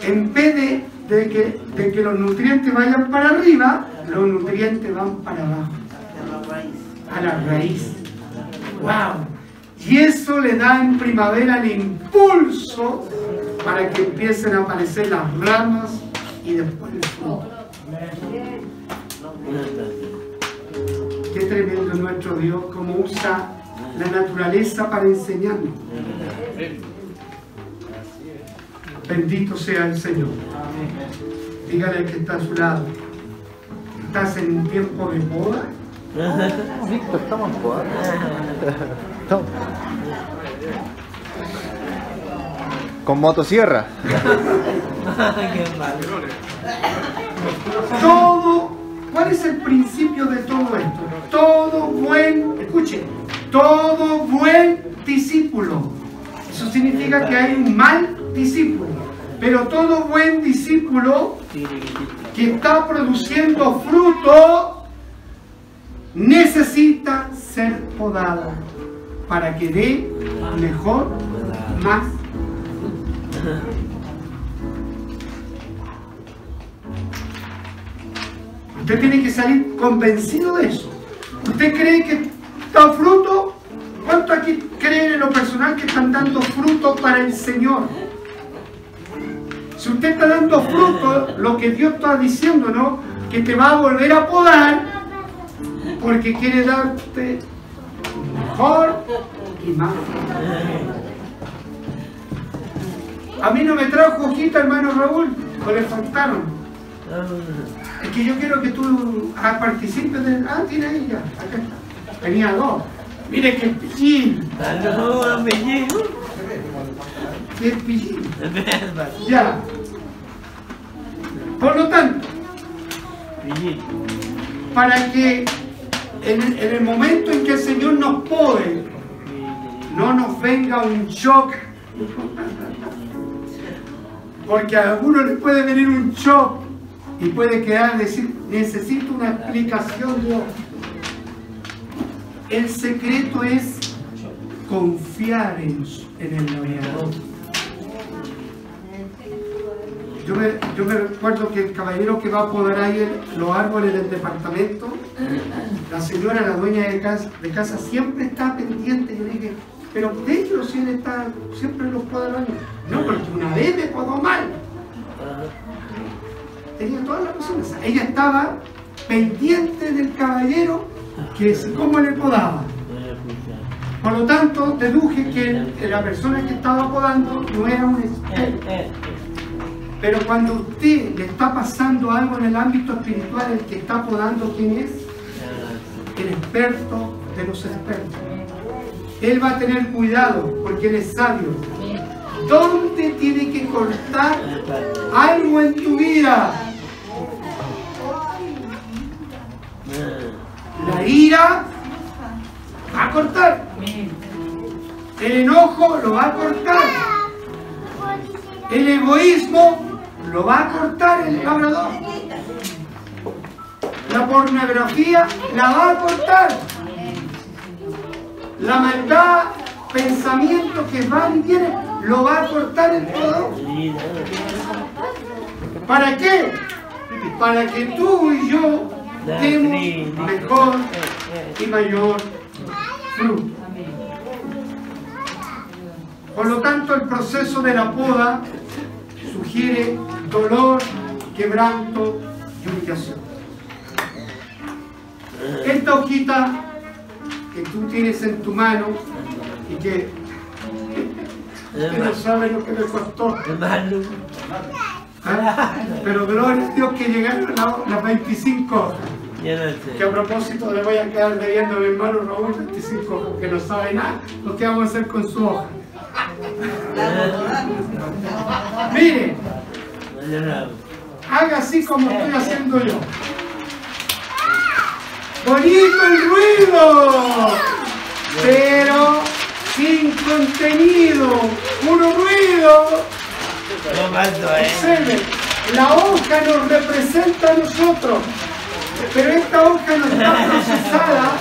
En vez de, de que, de que los nutrientes vayan para arriba, los nutrientes van para abajo, a la raíz. ¡Wow! Y eso le da en primavera el impulso para que empiecen a aparecer las ramas y después el fruto. Qué tremendo es nuestro Dios, cómo usa la naturaleza para enseñarnos. Bendito sea el Señor. Dígale al que está a su lado. ¿Estás en un tiempo de boda? Víctor, estamos en poda. Estamos. Con motosierra. Todo, ¿cuál es el principio de todo esto? Todo buen, escuche, todo buen discípulo. Eso significa que hay un mal discípulo. Pero todo buen discípulo que está produciendo fruto necesita ser podado para que dé mejor, más. Usted tiene que salir convencido de eso. ¿Usted cree que da fruto? ¿Cuánto aquí creen en lo personal que están dando fruto para el Señor? Si usted está dando fruto, lo que Dios está diciendo, ¿no? Que te va a volver a podar porque quiere darte mejor y más. A mí no me trajo hojita, hermano Raúl, o le faltaron. Es que yo quiero que tú ah, participes de... Ah, tiene ahí ya, acá está. Tenía dos. Mire que pillín, Aló, amiguito. que pillín. Ya. Por lo tanto, para que en, en el momento en que el Señor nos pode, no nos venga un shock. Porque a algunos les puede venir un shock y puede quedar decir, necesito una explicación Dios. El secreto es confiar en, el Creador. Yo me, yo me recuerdo que el caballero que va a podar ahí los árboles del departamento, la señora, la dueña de casa, de casa siempre está pendiente. Yo le dije, pero si él está, siempre los poda los árboles. No, porque una vez me podó mal. Tenía todas las razones. Ella estaba pendiente del caballero que si cómo le podaba. Por lo tanto, deduje que la persona que estaba podando no era un experto. Pero cuando usted le está pasando algo en el ámbito espiritual, el que está podando, ¿quién es? El experto de los expertos. Él va a tener cuidado porque él es sabio. ¿Dónde tiene que cortar algo en tu vida? La ira va a cortar. El enojo lo va a cortar. El egoísmo lo va a cortar el labrador. La pornografía la va a cortar. La maldad, pensamiento que va y viene, lo va a cortar el podador. ¿Para qué? Para que tú y yo demos mejor y mayor fruto. Por lo tanto, el proceso de la poda sugiere dolor, quebranto y humillación. Esta hojita que tú tienes en tu mano y que, que no sabes lo que me costó, ¿ah? pero gloria a Dios que llegaron la- las 25 hojas. yo no Que a propósito le voy a quedar debiendo a mi hermano Raúl 25 hojas, que no sabe nada lo que vamos a hacer con su hoja. Mire, Yo no. haga así como estoy haciendo yo. Bonito el ruido, pero sin contenido, puro ruido. Eh. Observe, la hoja nos representa a nosotros, pero esta hoja no está procesada,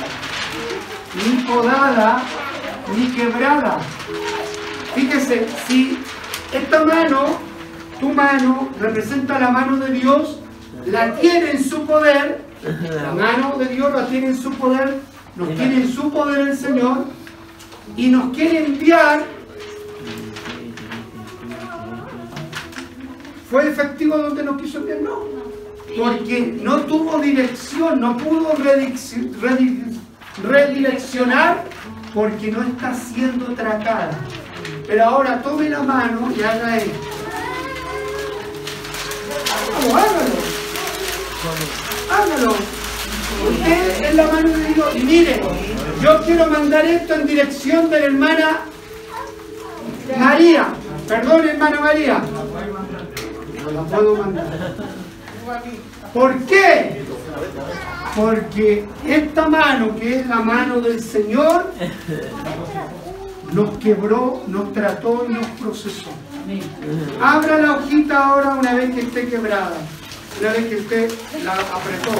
ni podada, ni quebrada. Fíjese, si esta mano, tu mano, representa la mano de Dios, la tiene en su poder, la mano de Dios la tiene en su poder, nos tiene en su poder el Señor, y nos quiere enviar ¿Fue efectivo donde no quiso enviar? No. Porque no tuvo dirección, no pudo redicci- redireccionar porque no está siendo tratada. Pero ahora tome la mano y haga esto. Hágalo, hágalo. Usted es la mano de Dios. Y mire, yo quiero mandar esto en dirección de la hermana María. Perdón, hermana María. No la puedo mandar. ¿Por qué? Porque esta mano, que es la mano del Señor, nos quebró, nos trató y nos procesó. Abra la hojita ahora una vez que esté quebrada, una vez que usted la apretó.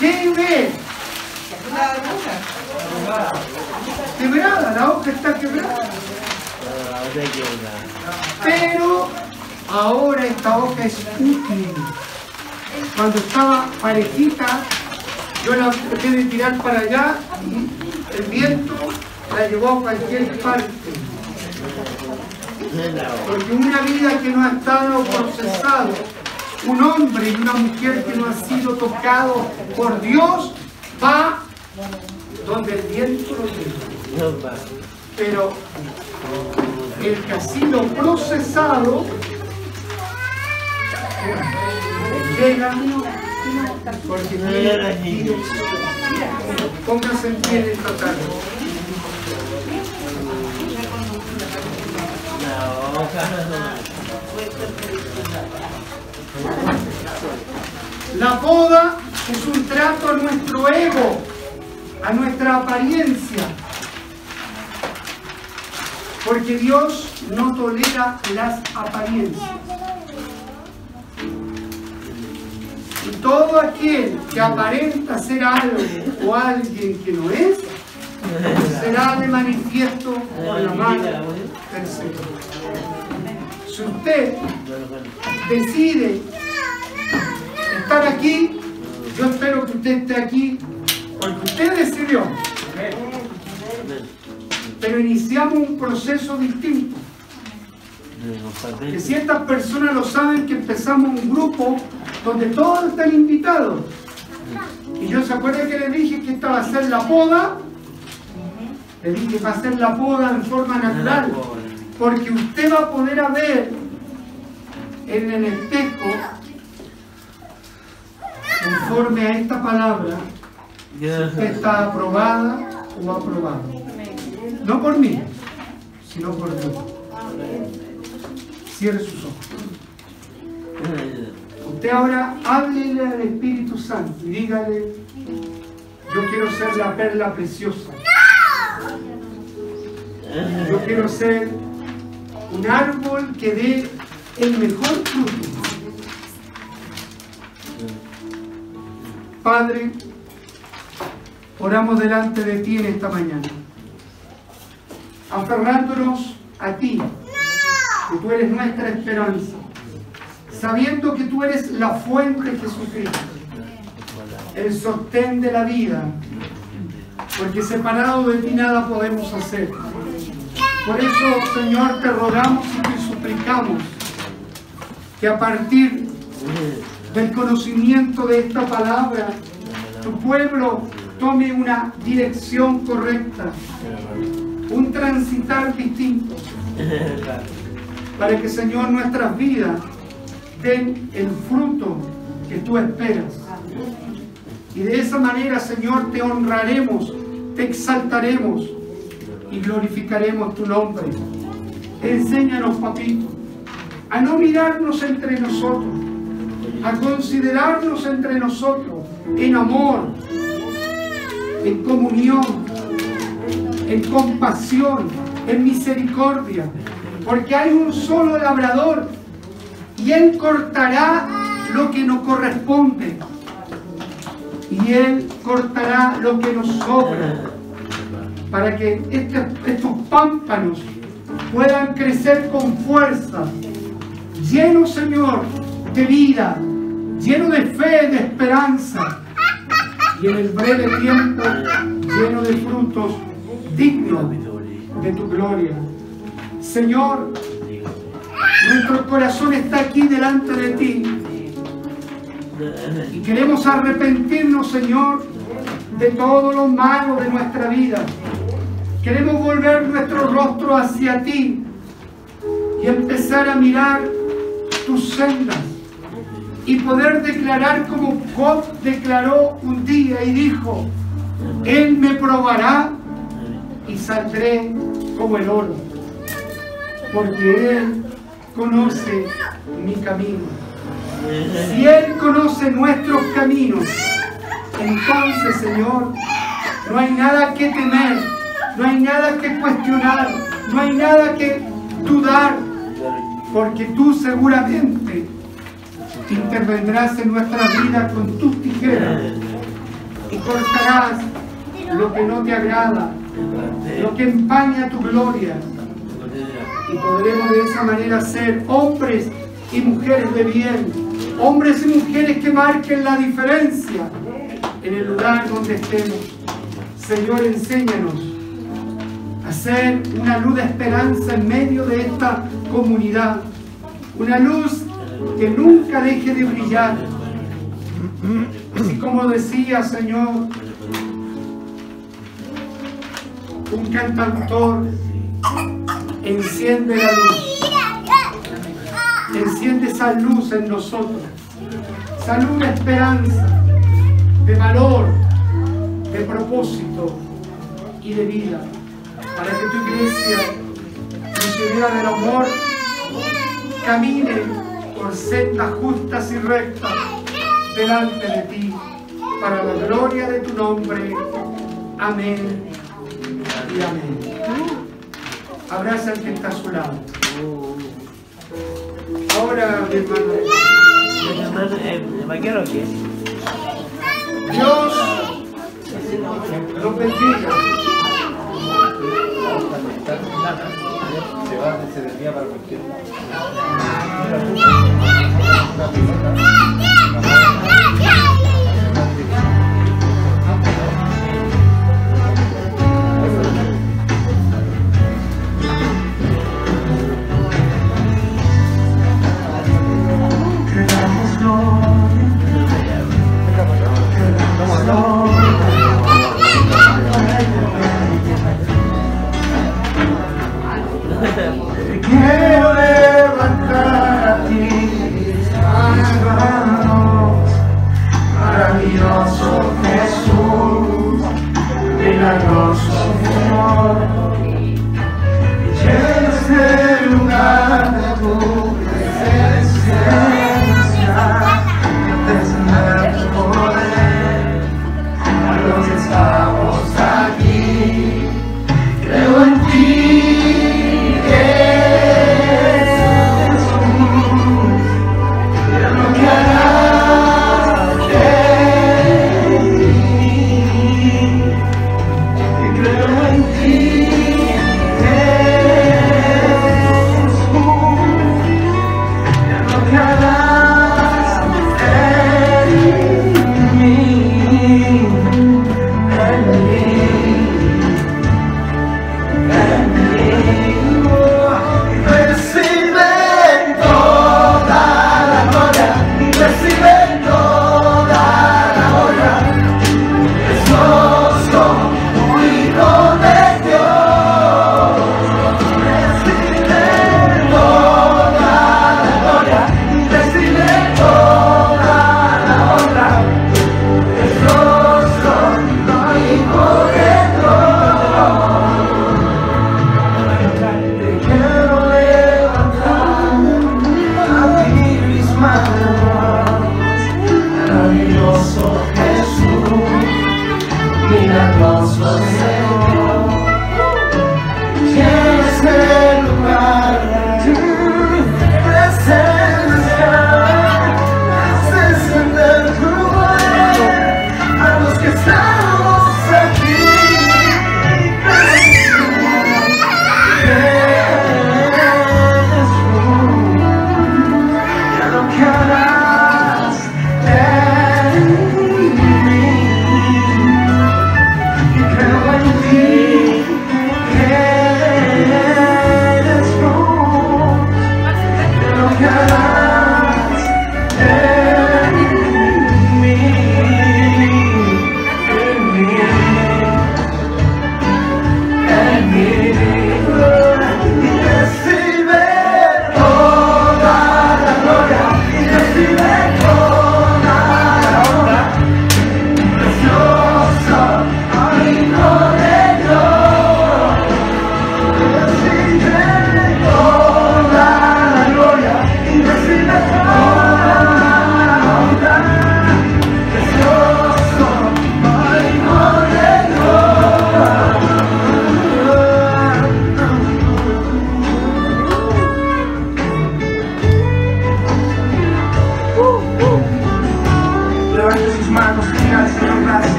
¿Qué ve? Quebrada, la hoja está quebrada. Pero ahora esta hoja es útil. Cuando estaba parejita, yo la traté de tirar para allá y el viento la llevó a cualquier parte. Porque una vida que no ha estado procesado, un hombre y una mujer que no ha sido tocado por Dios, va donde el viento lo lleva. Pero el que ha sido procesado porque Dios. Póngase en pie en esta tarde. La boda es un trato a nuestro ego, a nuestra apariencia. Porque Dios no tolera las apariencias. Todo aquel que aparenta ser algo o alguien que no es, será de manifiesto por la mano del. Si usted decide estar aquí, yo espero que usted esté aquí porque usted decidió. Pero iniciamos un proceso distinto. Que si estas personas lo saben, que empezamos un grupo donde todos están invitados. Y yo se acuerda que le dije que esta va a ser la poda. Le dije que va a ser la poda en forma natural. Porque usted va a poder ver en el espejo, conforme a esta palabra, si usted está aprobada o aprobado. No por mí, sino por Dios. Cierre sus ojos. Usted ahora háblele al Espíritu Santo y dígale, yo quiero ser la perla preciosa. Yo quiero ser un árbol que dé el mejor fruto. Padre, oramos delante de ti en esta mañana, aferrándonos a ti, que tú eres nuestra esperanza, sabiendo que tú eres la fuente Jesucristo, el sostén de la vida, porque separado de ti nada podemos hacer. Por eso, Señor, te rogamos y te suplicamos que a partir del conocimiento de esta palabra, tu pueblo tome una dirección correcta, un transitar distinto, para que, Señor, nuestras vidas den el fruto que tú esperas. Y de esa manera, Señor, te honraremos, te exaltaremos y glorificaremos tu nombre. Enséñanos, papito, a no mirarnos entre nosotros, a considerarnos entre nosotros en amor, en comunión, en compasión, en misericordia, porque hay un solo labrador y él cortará lo que nos corresponde y él cortará lo que nos sobra para que este- estos pámpanos puedan crecer con fuerza, llenos, Señor, de vida, lleno de fe, de esperanza, y en el breve tiempo lleno de frutos dignos de tu gloria. Señor, nuestro corazón está aquí delante de ti y queremos arrepentirnos, Señor, de todo lo malo de nuestra vida. Queremos volver nuestro rostro hacia ti y empezar a mirar tus sendas y poder declarar como Job declaró un día y dijo, Él me probará y saldré como el oro, porque Él conoce mi camino. Si Él conoce nuestros caminos, entonces, Señor, no hay nada que temer, no hay nada que cuestionar, no hay nada que dudar, porque tú seguramente intervendrás en nuestra vida con tus tijeras y cortarás lo que no te agrada, lo que empaña tu gloria, y podremos de esa manera ser hombres y mujeres de bien, Hombres y mujeres que marquen la diferencia en el lugar donde estemos. Señor, enséñanos a ser una luz de esperanza en medio de esta comunidad. Una luz que nunca deje de brillar. Así como decía, Señor, un cantautor, enciende la luz. Enciende esa luz en nosotros. Esa de esperanza, de valor, de propósito y de vida. Para que tu iglesia, misionera del amor, camine por sendas justas y rectas delante de ti, para la gloria de tu nombre. Amén y amén. Abraza al que está a su lado. Ahora, mi hermano, Mi hermano, eh, ¿vaquero qué? Dios los bendiga. Se va, se desvía para cualquier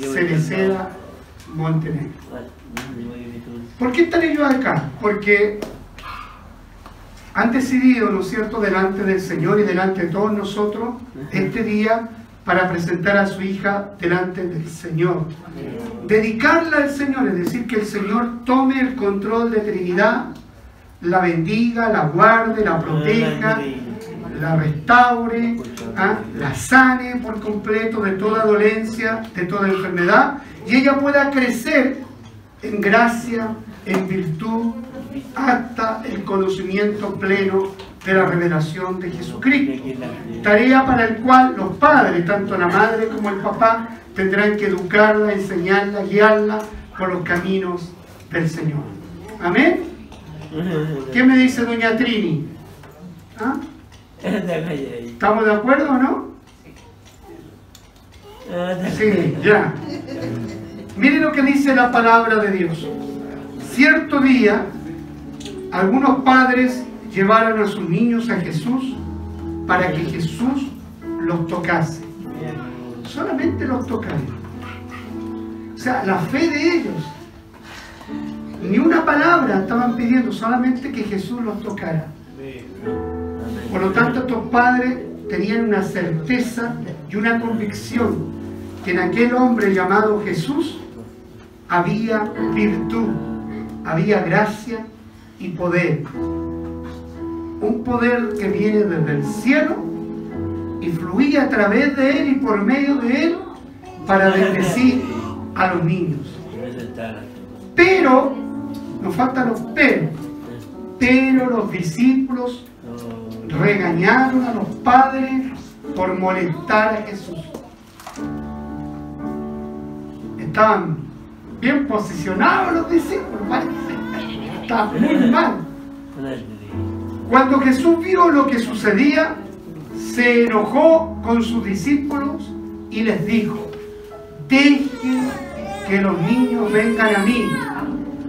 Cereceda Montenegro. ¿Por qué están ellos acá? Porque han decidido, ¿no es cierto?, delante del Señor y delante de todos nosotros, este día para presentar a su hija delante del Señor. Dedicarla al Señor, es decir, que el Señor tome el control de Trinidad, la bendiga, la guarde, la proteja, la restaure, ¿ah? la sane por completo de toda dolencia, de toda enfermedad, y ella pueda crecer en gracia, en virtud, hasta el conocimiento pleno de la revelación de Jesucristo. Tarea para el cual los padres, tanto la madre como el papá, tendrán que educarla, enseñarla, guiarla por los caminos del Señor. Amén. ¿Qué me dice doña Trini? ¿Ah? ¿Estamos de acuerdo o no? Sí, ya. Miren lo que dice la palabra de Dios. Cierto día, algunos padres llevaron a sus niños a Jesús para que Jesús los tocase. Solamente los tocaron. O sea, la fe de ellos. Ni una palabra estaban pidiendo, solamente que Jesús los tocara. Por lo tanto, estos padres tenían una certeza y una convicción que en aquel hombre llamado Jesús había virtud, había gracia y poder. Un poder que viene desde el cielo y fluía a través de él y por medio de él para bendecir a los niños. Pero, nos faltan los pero, pero los discípulos regañaron a los padres por molestar a Jesús. Estaban bien posicionados los discípulos, parece. Estaban muy mal. Cuando Jesús vio lo que sucedía, se enojó con sus discípulos y les dijo, dejen que los niños vengan a mí,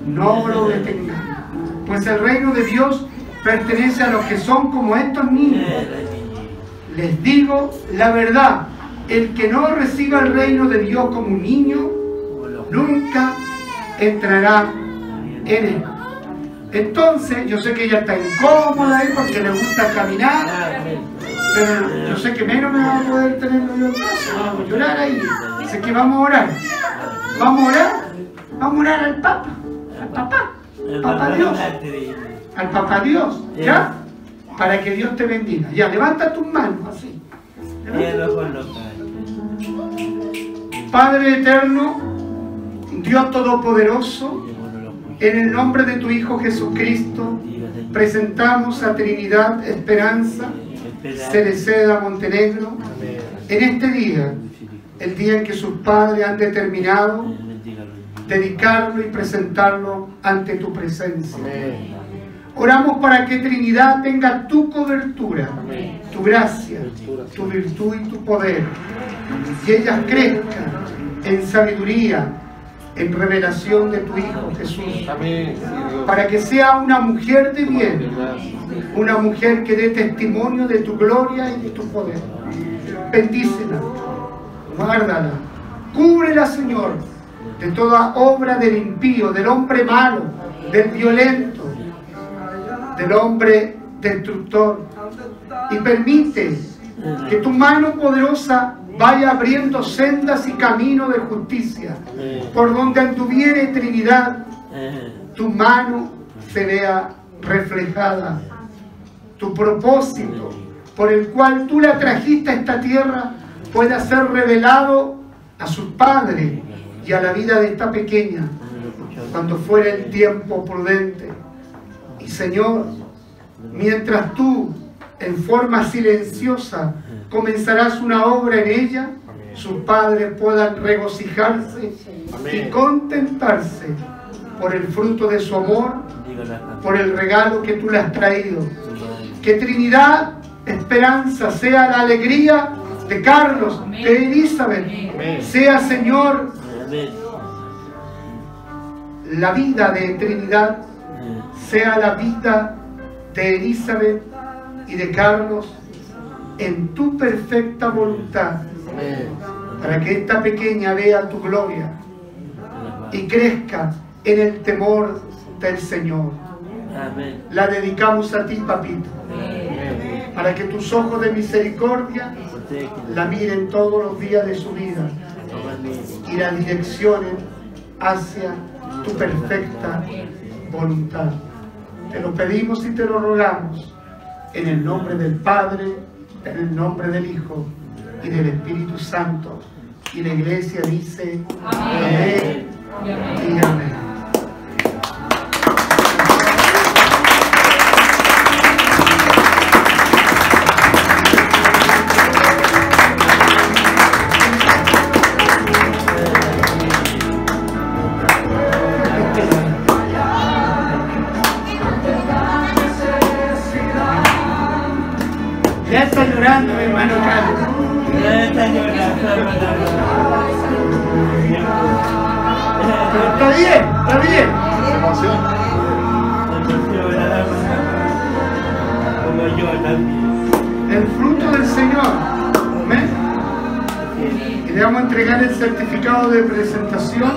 no lo detengan, pues el reino de Dios pertenece a los que son como estos niños. Les digo la verdad, el que no reciba el reino de Dios como un niño, nunca entrará en él. Entonces, yo sé que ella está incómoda ahí porque le gusta caminar, pero yo sé que menos me va a poder tener yo vamos a llorar ahí. Así que vamos a orar. Vamos a orar, vamos a orar al Papa, al Papá, Papá Dios al papá Dios, ¿ya? Para que Dios te bendiga. Ya, levanta tus manos así. Padre eterno, Dios todopoderoso, en el nombre de tu Hijo Jesucristo, presentamos a Trinidad Esperanza, Cereceda Montenegro, en este día, el día en que sus padres han determinado dedicarlo y presentarlo ante tu presencia. Oramos para que Trinidad tenga tu cobertura, tu gracia, tu virtud y tu poder. Y ellas crezcan en sabiduría, en revelación de tu Hijo Jesús. Para que sea una mujer de bien, una mujer que dé testimonio de tu gloria y de tu poder. Bendícela, guárdala, cúbrela, Señor, de toda obra del impío, del hombre malo, del violento, del hombre destructor. Y permite que tu mano poderosa vaya abriendo sendas y caminos de justicia. Por donde anduviere Trinidad, tu mano se vea reflejada tu propósito por el cual tú la trajiste a esta tierra pueda ser revelado a sus padres y a la vida de esta pequeña cuando fuera el tiempo prudente. Y Señor, mientras tú en forma silenciosa comenzarás una obra en ella, sus padres puedan regocijarse y contentarse por el fruto de su amor, por el regalo que tú le has traído. Que Trinidad, esperanza, sea la alegría de Carlos, de Elizabeth, sea Señor la vida de Trinidad, sea la vida de Elizabeth y de Carlos en tu perfecta voluntad, para que esta pequeña vea tu gloria y crezca en el temor del Señor. La dedicamos a ti, papito, para que tus ojos de misericordia la miren todos los días de su vida y la direccionen hacia tu perfecta voluntad. Te lo pedimos y te lo rogamos en el nombre del Padre, en el nombre del Hijo y del Espíritu Santo. Y la iglesia dice amén y amén. Bien, está bien. El fruto del Señor. Amén. Y le vamos a entregar el certificado de presentación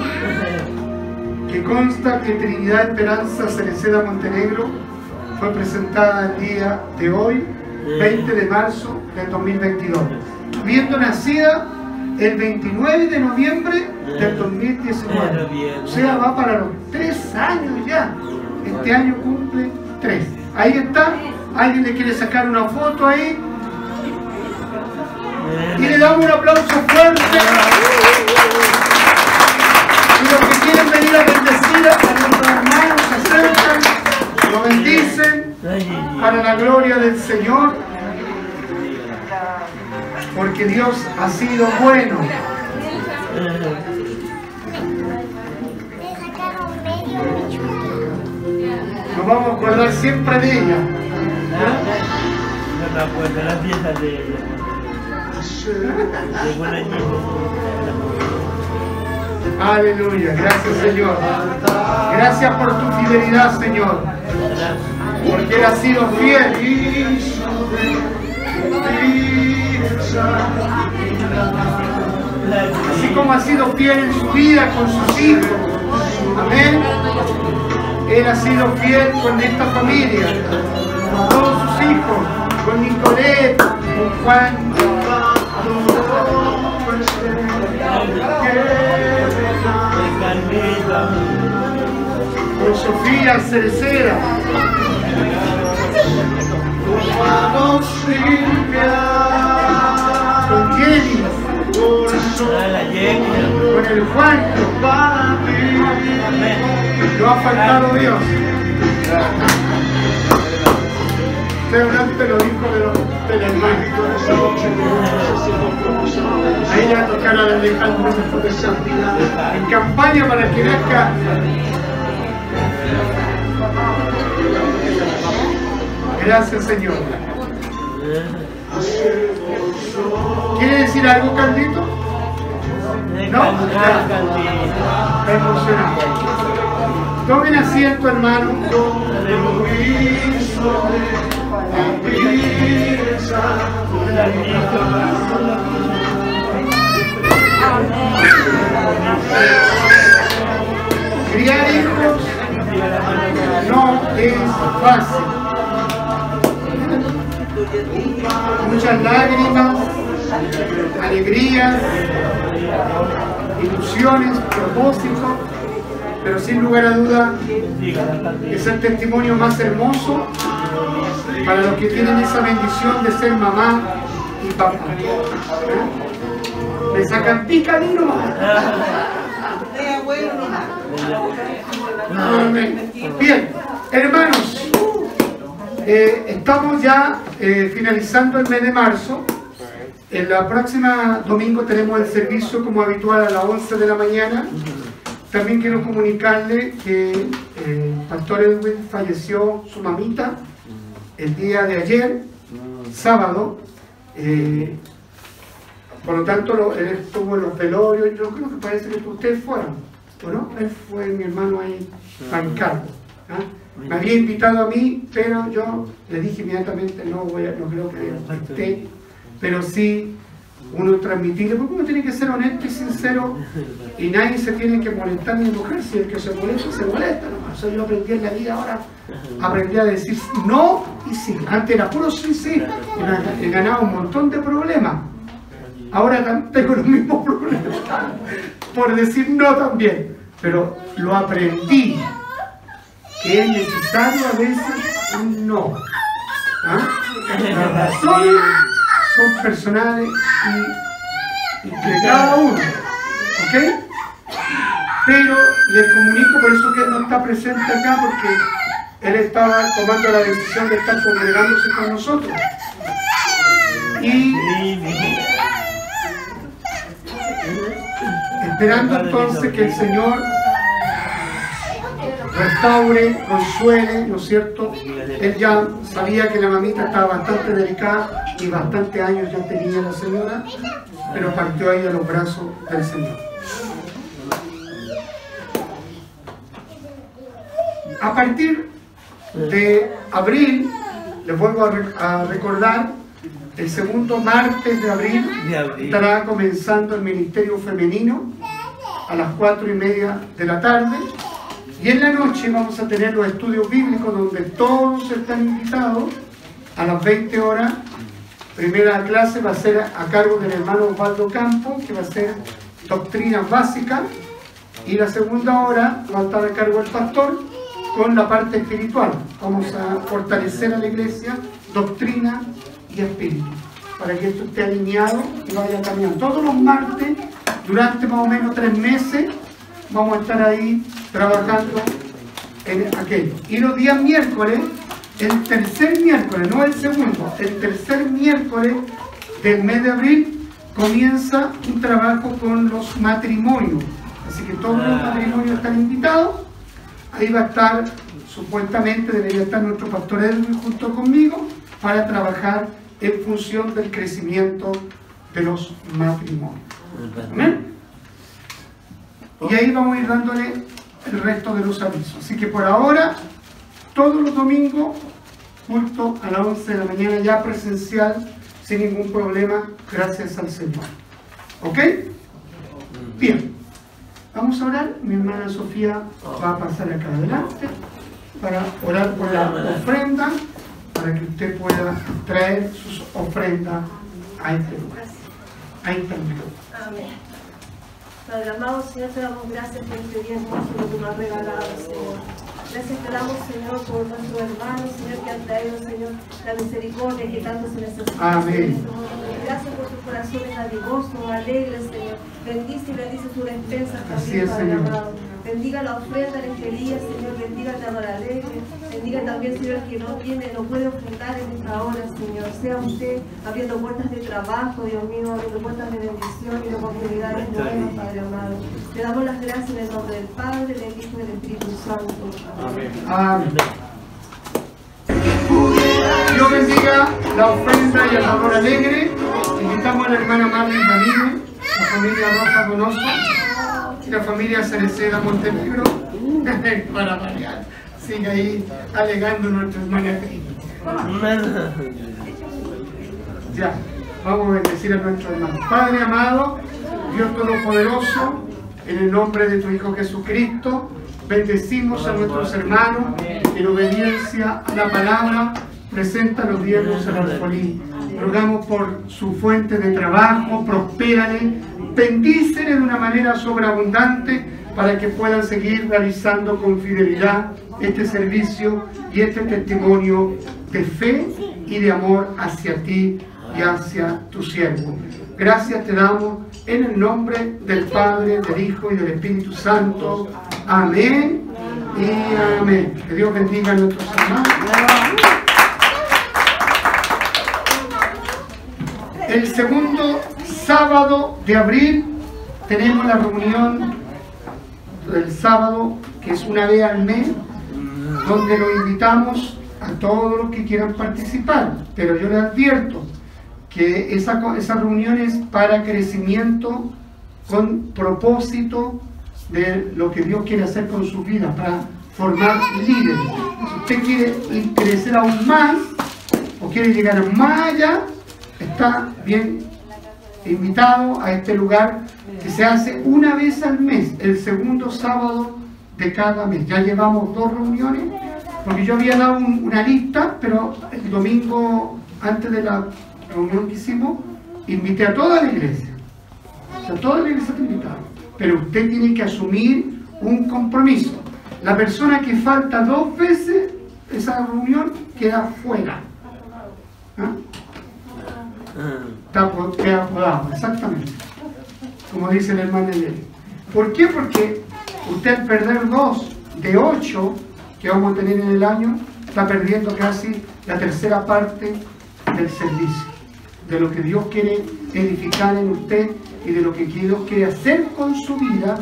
que consta que Trinidad Esperanza Cereceda Montenegro fue presentada el día de hoy, 20 de marzo del 2022, habiendo nacida el 29 de noviembre del 2019. O sea, va para los tres años ya. Este año cumple tres. Ahí está. ¿Alguien le quiere sacar una foto ahí? Y le damos un aplauso fuerte. Y los que quieren venir a bendecir a nuestros hermanos se acercan, lo bendicen para la gloria del Señor. Porque Dios ha sido bueno. Vamos a acordar siempre de ella. Aleluya. Gracias Señor. Gracias por tu fidelidad Señor. Porque Él ha sido fiel. Así como ha sido fiel en su vida con sus hijos. Amén. Él ha sido fiel con esta familia, con todos sus hijos, con Nicolette, con Juan. Con Sofía Cerecera, con Jenny, A la Jenny. con el Juan. No ha faltado Dios. Antes lo dijo de los telemáticos. Ahí le va a tocar a Alejandro en campaña para que nazca. Gracias, Señor. ¿Quiere decir algo, No. Está emocionado. Tomen asiento, hermano. Criar hijos no es fácil. Muchas lágrimas, alegrías, ilusiones, propósitos, pero sin lugar a duda es el testimonio más hermoso para los que tienen esa bendición de ser mamá y papá. ¿Eh? Me sacan. Amén. Bien, hermanos, eh, estamos ya eh, finalizando el mes de marzo. En la próxima domingo tenemos el servicio como habitual a las 11 de la mañana. También quiero comunicarle que eh, pastor Edwin falleció su mamita el día de ayer, sábado. Eh, por lo tanto, él estuvo en los velorios, yo creo que parece que ustedes fueron, ¿o no? Él fue mi hermano ahí a encargo. ¿ah? Me había invitado a mí, pero yo le dije inmediatamente, no, voy a- no creo que esté, pero sí uno transmitirle, porque uno tiene que ser honesto y sincero y nadie se tiene que molestar ni enojar, si el que se molesta, se molesta nomás. Eso yo aprendí en la vida ahora, aprendí a decir no y sí. Antes era puro sí, sí, he ganado un montón de problemas. Ahora tengo los mismos problemas por decir no también, pero lo aprendí que es necesario a veces un no. ¿Ah? Las razones son personales y, y de cada uno, ¿ok? Pero les comunico por eso que él no está presente acá porque él estaba tomando la decisión de estar congregándose con nosotros. Y esperando entonces que el Señor restaure, consuele, ¿no es cierto? Él ya sabía que la mamita estaba bastante delicada y bastante años ya tenía la señora, pero partió ahí a los brazos del Señor. A partir de abril, les vuelvo a, re- a recordar, el segundo martes de abril De abril. estará comenzando el Ministerio Femenino a las cuatro y media de la tarde. Y en la noche vamos a tener los estudios bíblicos donde todos están invitados a las 20 horas. Primera clase va a ser a cargo del hermano Osvaldo Campo, que va a ser doctrinas básicas. Y la segunda hora va a estar a cargo del pastor con la parte espiritual. Vamos a fortalecer a la iglesia, doctrina y espíritu, para que esto esté alineado y vaya caminando. Todos los martes, durante más o menos tres meses, vamos a estar ahí trabajando en aquello. Y los días miércoles, el tercer miércoles, no el segundo, el tercer miércoles del mes de abril comienza un trabajo con los matrimonios. Así que todos los matrimonios están invitados. Ahí va a estar, supuestamente debería estar nuestro pastor Edwin junto conmigo para trabajar en función del crecimiento de los matrimonios. Amén. Y ahí vamos a ir dándole el resto de los avisos. Así que por ahora, todos los domingos, culto a las 11 de la mañana, ya presencial, sin ningún problema, gracias al Señor. ¿Ok? Bien. Vamos a orar. Mi hermana Sofía va a pasar acá adelante para orar por la ofrenda, para que usted pueda traer sus ofrendas a este lugar. Está el micrófono. Amén. Padre amado, Señor, te damos gracias por este día hermoso que tú nos has regalado, Señor. Gracias te damos, Señor, por nuestros hermanos, Señor, que han traído, Señor, la misericordia que tanto se necesita. Amén. Señor. Gracias por sus corazones amigosos, alegres, Señor. Bendice y bendice sus despensas Así también, es, Padre Señor. amado. Bendiga la ofrenda en este día, Señor. Bendiga el dador alegre. Bendiga también, Señor, el que no tiene, no puede ofrendar en esta hora, Señor. Sea usted abriendo puertas de trabajo, Dios mío, abriendo puertas de bendición y de oportunidades nuevas, Padre amado. Te damos las gracias en el nombre del Padre, del Hijo y del Espíritu Santo. Amén. Amén. Dios bendiga la ofrenda y el amor alegre. Invitamos a la hermana Marlene Ramírez, la familia Rosa Donoso la familia Cereceda Montenegro para variar. Sigue ahí alegando nuestra hermana Cris. Ya, vamos a bendecir a nuestro hermano. Padre amado, Dios Todopoderoso, en el nombre de tu Hijo Jesucristo, bendecimos a nuestros hermanos en obediencia a la palabra, presenta los diezmos al alfolí. Rogamos por su fuente de trabajo, prospérale, bendícele de una manera sobreabundante para que puedan seguir realizando con fidelidad este servicio y este testimonio de fe y de amor hacia ti y hacia tu siervo. Gracias te damos en el nombre del Padre, del Hijo y del Espíritu Santo. Amén y amén. Que Dios bendiga a nuestros hermanos. El segundo sábado de abril tenemos la reunión del sábado, que es una vez al mes, donde lo invitamos a todos los que quieran participar. Pero yo les advierto que esa, esa reunión es para crecimiento con propósito de lo que Dios quiere hacer con su vida, para formar líderes. Si usted quiere crecer aún más o quiere llegar más allá, está bien invitado a este lugar que se hace una vez al mes, el segundo sábado de cada mes. Ya llevamos dos reuniones, porque yo había dado un- una lista, pero el domingo antes de la reunión que hicimos, invité a toda la iglesia. O sea, toda la iglesia está invitada. Pero usted tiene que asumir un compromiso. La persona que falta dos veces esa reunión queda fuera. ¿Ah? Queda podado, exactamente. Como dice el hermano Nelly. ¿Por qué? Porque usted perder dos de ocho que vamos a tener en el año, está perdiendo casi la tercera parte del servicio, de lo que Dios quiere edificar en usted y de lo que Dios quiere hacer con su vida,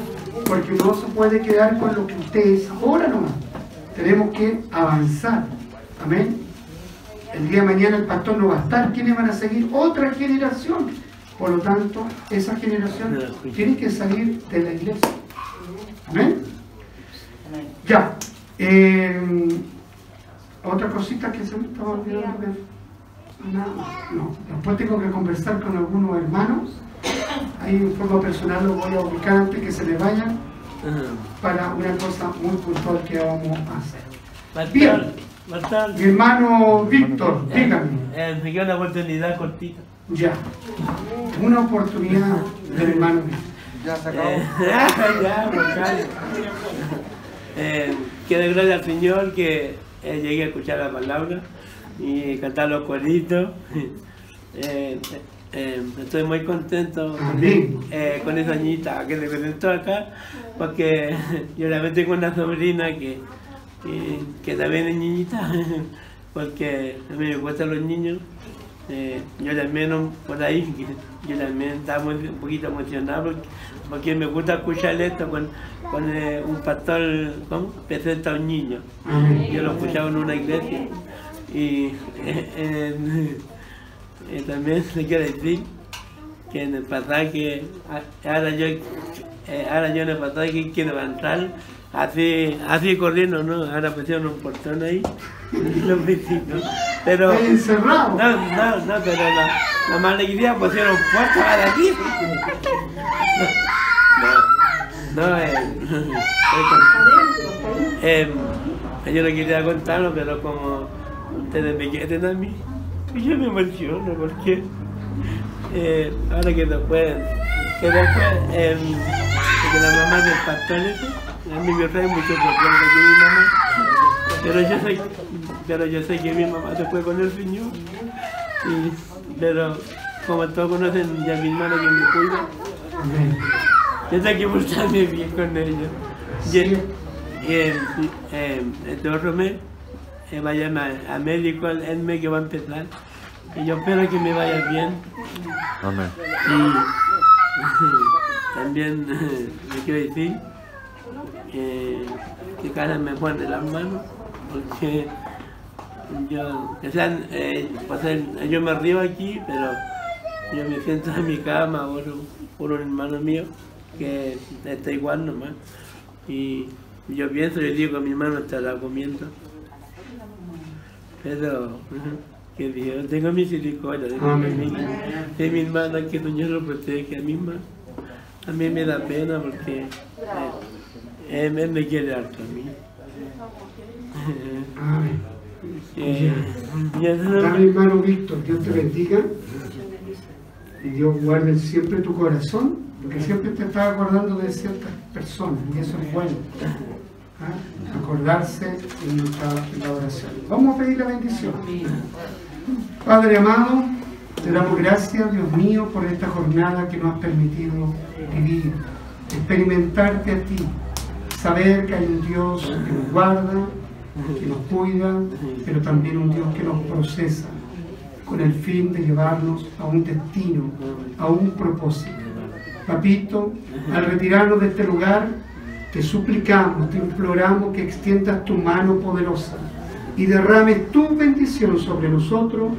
porque no se puede quedar con lo que usted es ahora nomás. Tenemos que avanzar. Amén. El día de mañana el pastor no va a estar. ¿Quiénes van a seguir? Otra generación. Por lo tanto, esa generación tiene que salir de la iglesia. Amén. Ya. Eh, otra cosita que se me estaba olvidando. más. No. Después tengo que conversar con algunos hermanos. Ahí en forma personal los voy a ubicar antes que se me vayan para una cosa muy puntual que vamos a hacer. Bien. Mi hermano Víctor, dígame. eh, me queda una oportunidad cortita. Ya. Una oportunidad del hermano Víctor. Ya se acabó. Eh, ya. Eh, quiero gracias al Señor que eh, llegué a escuchar la palabra y cantar los coritos. Eh, eh, estoy muy contento eh, con esa niñita que se presentó acá, porque yo también tengo una sobrina que, que, que también es niñita, porque a mí me gustan los niños. Eh, yo también por ahí, yo también estaba muy- un poquito emocionado porque, porque me gusta escuchar esto con, con eh, un pastor, ¿cómo? Presenta a un niño. Yo lo escuchaba en una iglesia y eh, también le quiero decir que en el pasaje, ahora yo, ahora yo en el pasaje quiero entrar así, así corriendo, ¿no? Ahora pusieron un portón ahí los vecinos. Pero, encerrado. no, no, no, pero la, la mala idea pusieron puertas para aquí. No, no, eh, eh, yo no quería contarlo, pero como ustedes me quieren a mí, yo me emociono porque eh, ahora que después, que después, eh, que la mamá del pastor a mí me trae mucho recuerdo de mi mamá, pero yo sé, pero yo sé que mi mamá se fue con el Señor, y, pero como todos conocen ya mi hermana que me cuida, yo tengo que portarme bien con ellos. Y, Sí. y, eh, otro mes eh, va a llamar a médico el, el mes que va a empezar. Y yo espero que me vaya bien. Amén. Y también le quiero decir que, que cada me pone las manos. Porque yo, sea, eh, sea, yo me río aquí, pero yo me siento en mi cama por, un- por un hermano mío que está igual nomás. Y yo pienso, yo digo que mi hermano estará comiendo. Pero que Dios tenga misericordia de mi de mi hermana, que Señor lo protege a hermano. A mí me da pena porque eh, harto a mí. Amén. Eh, Dame, hermano Víctor, Dios te bendiga. Y Dios guarde siempre tu corazón porque siempre te estás acordando de ciertas personas y eso es bueno. ¿ah? Acordarse en nuestra en la oración. Vamos a pedir la bendición. Padre amado, te damos gracias, Dios mío, por esta jornada que nos has permitido vivir, experimentarte a ti, saber que hay un Dios que nos guarda, que nos cuida, pero también un Dios que nos procesa con el fin de llevarnos a un destino, a un propósito. Papito, al retirarnos de este lugar, te suplicamos, te imploramos que extiendas tu mano poderosa y derrames tu bendición sobre nosotros,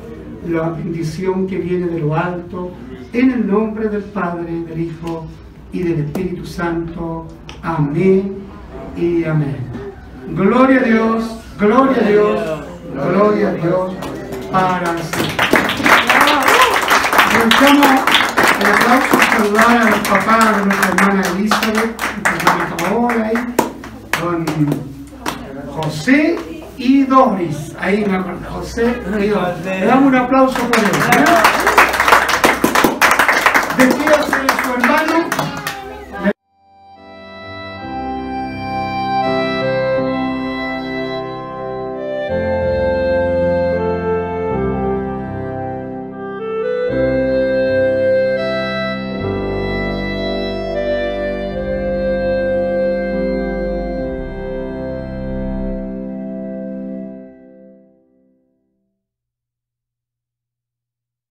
la bendición que viene de lo alto, en el nombre del Padre, del Hijo y del Espíritu Santo. Amén y amén. Gloria a Dios, gloria a Dios, gloria a Dios para siempre. Aprovechamos el aplauso saludar a los papás de nuestra hermana Elizabeth, nuestra hermana Paola ahí, con José y Doris. Ahí me acuerdo, José y Doris. Le damos un aplauso por ellos.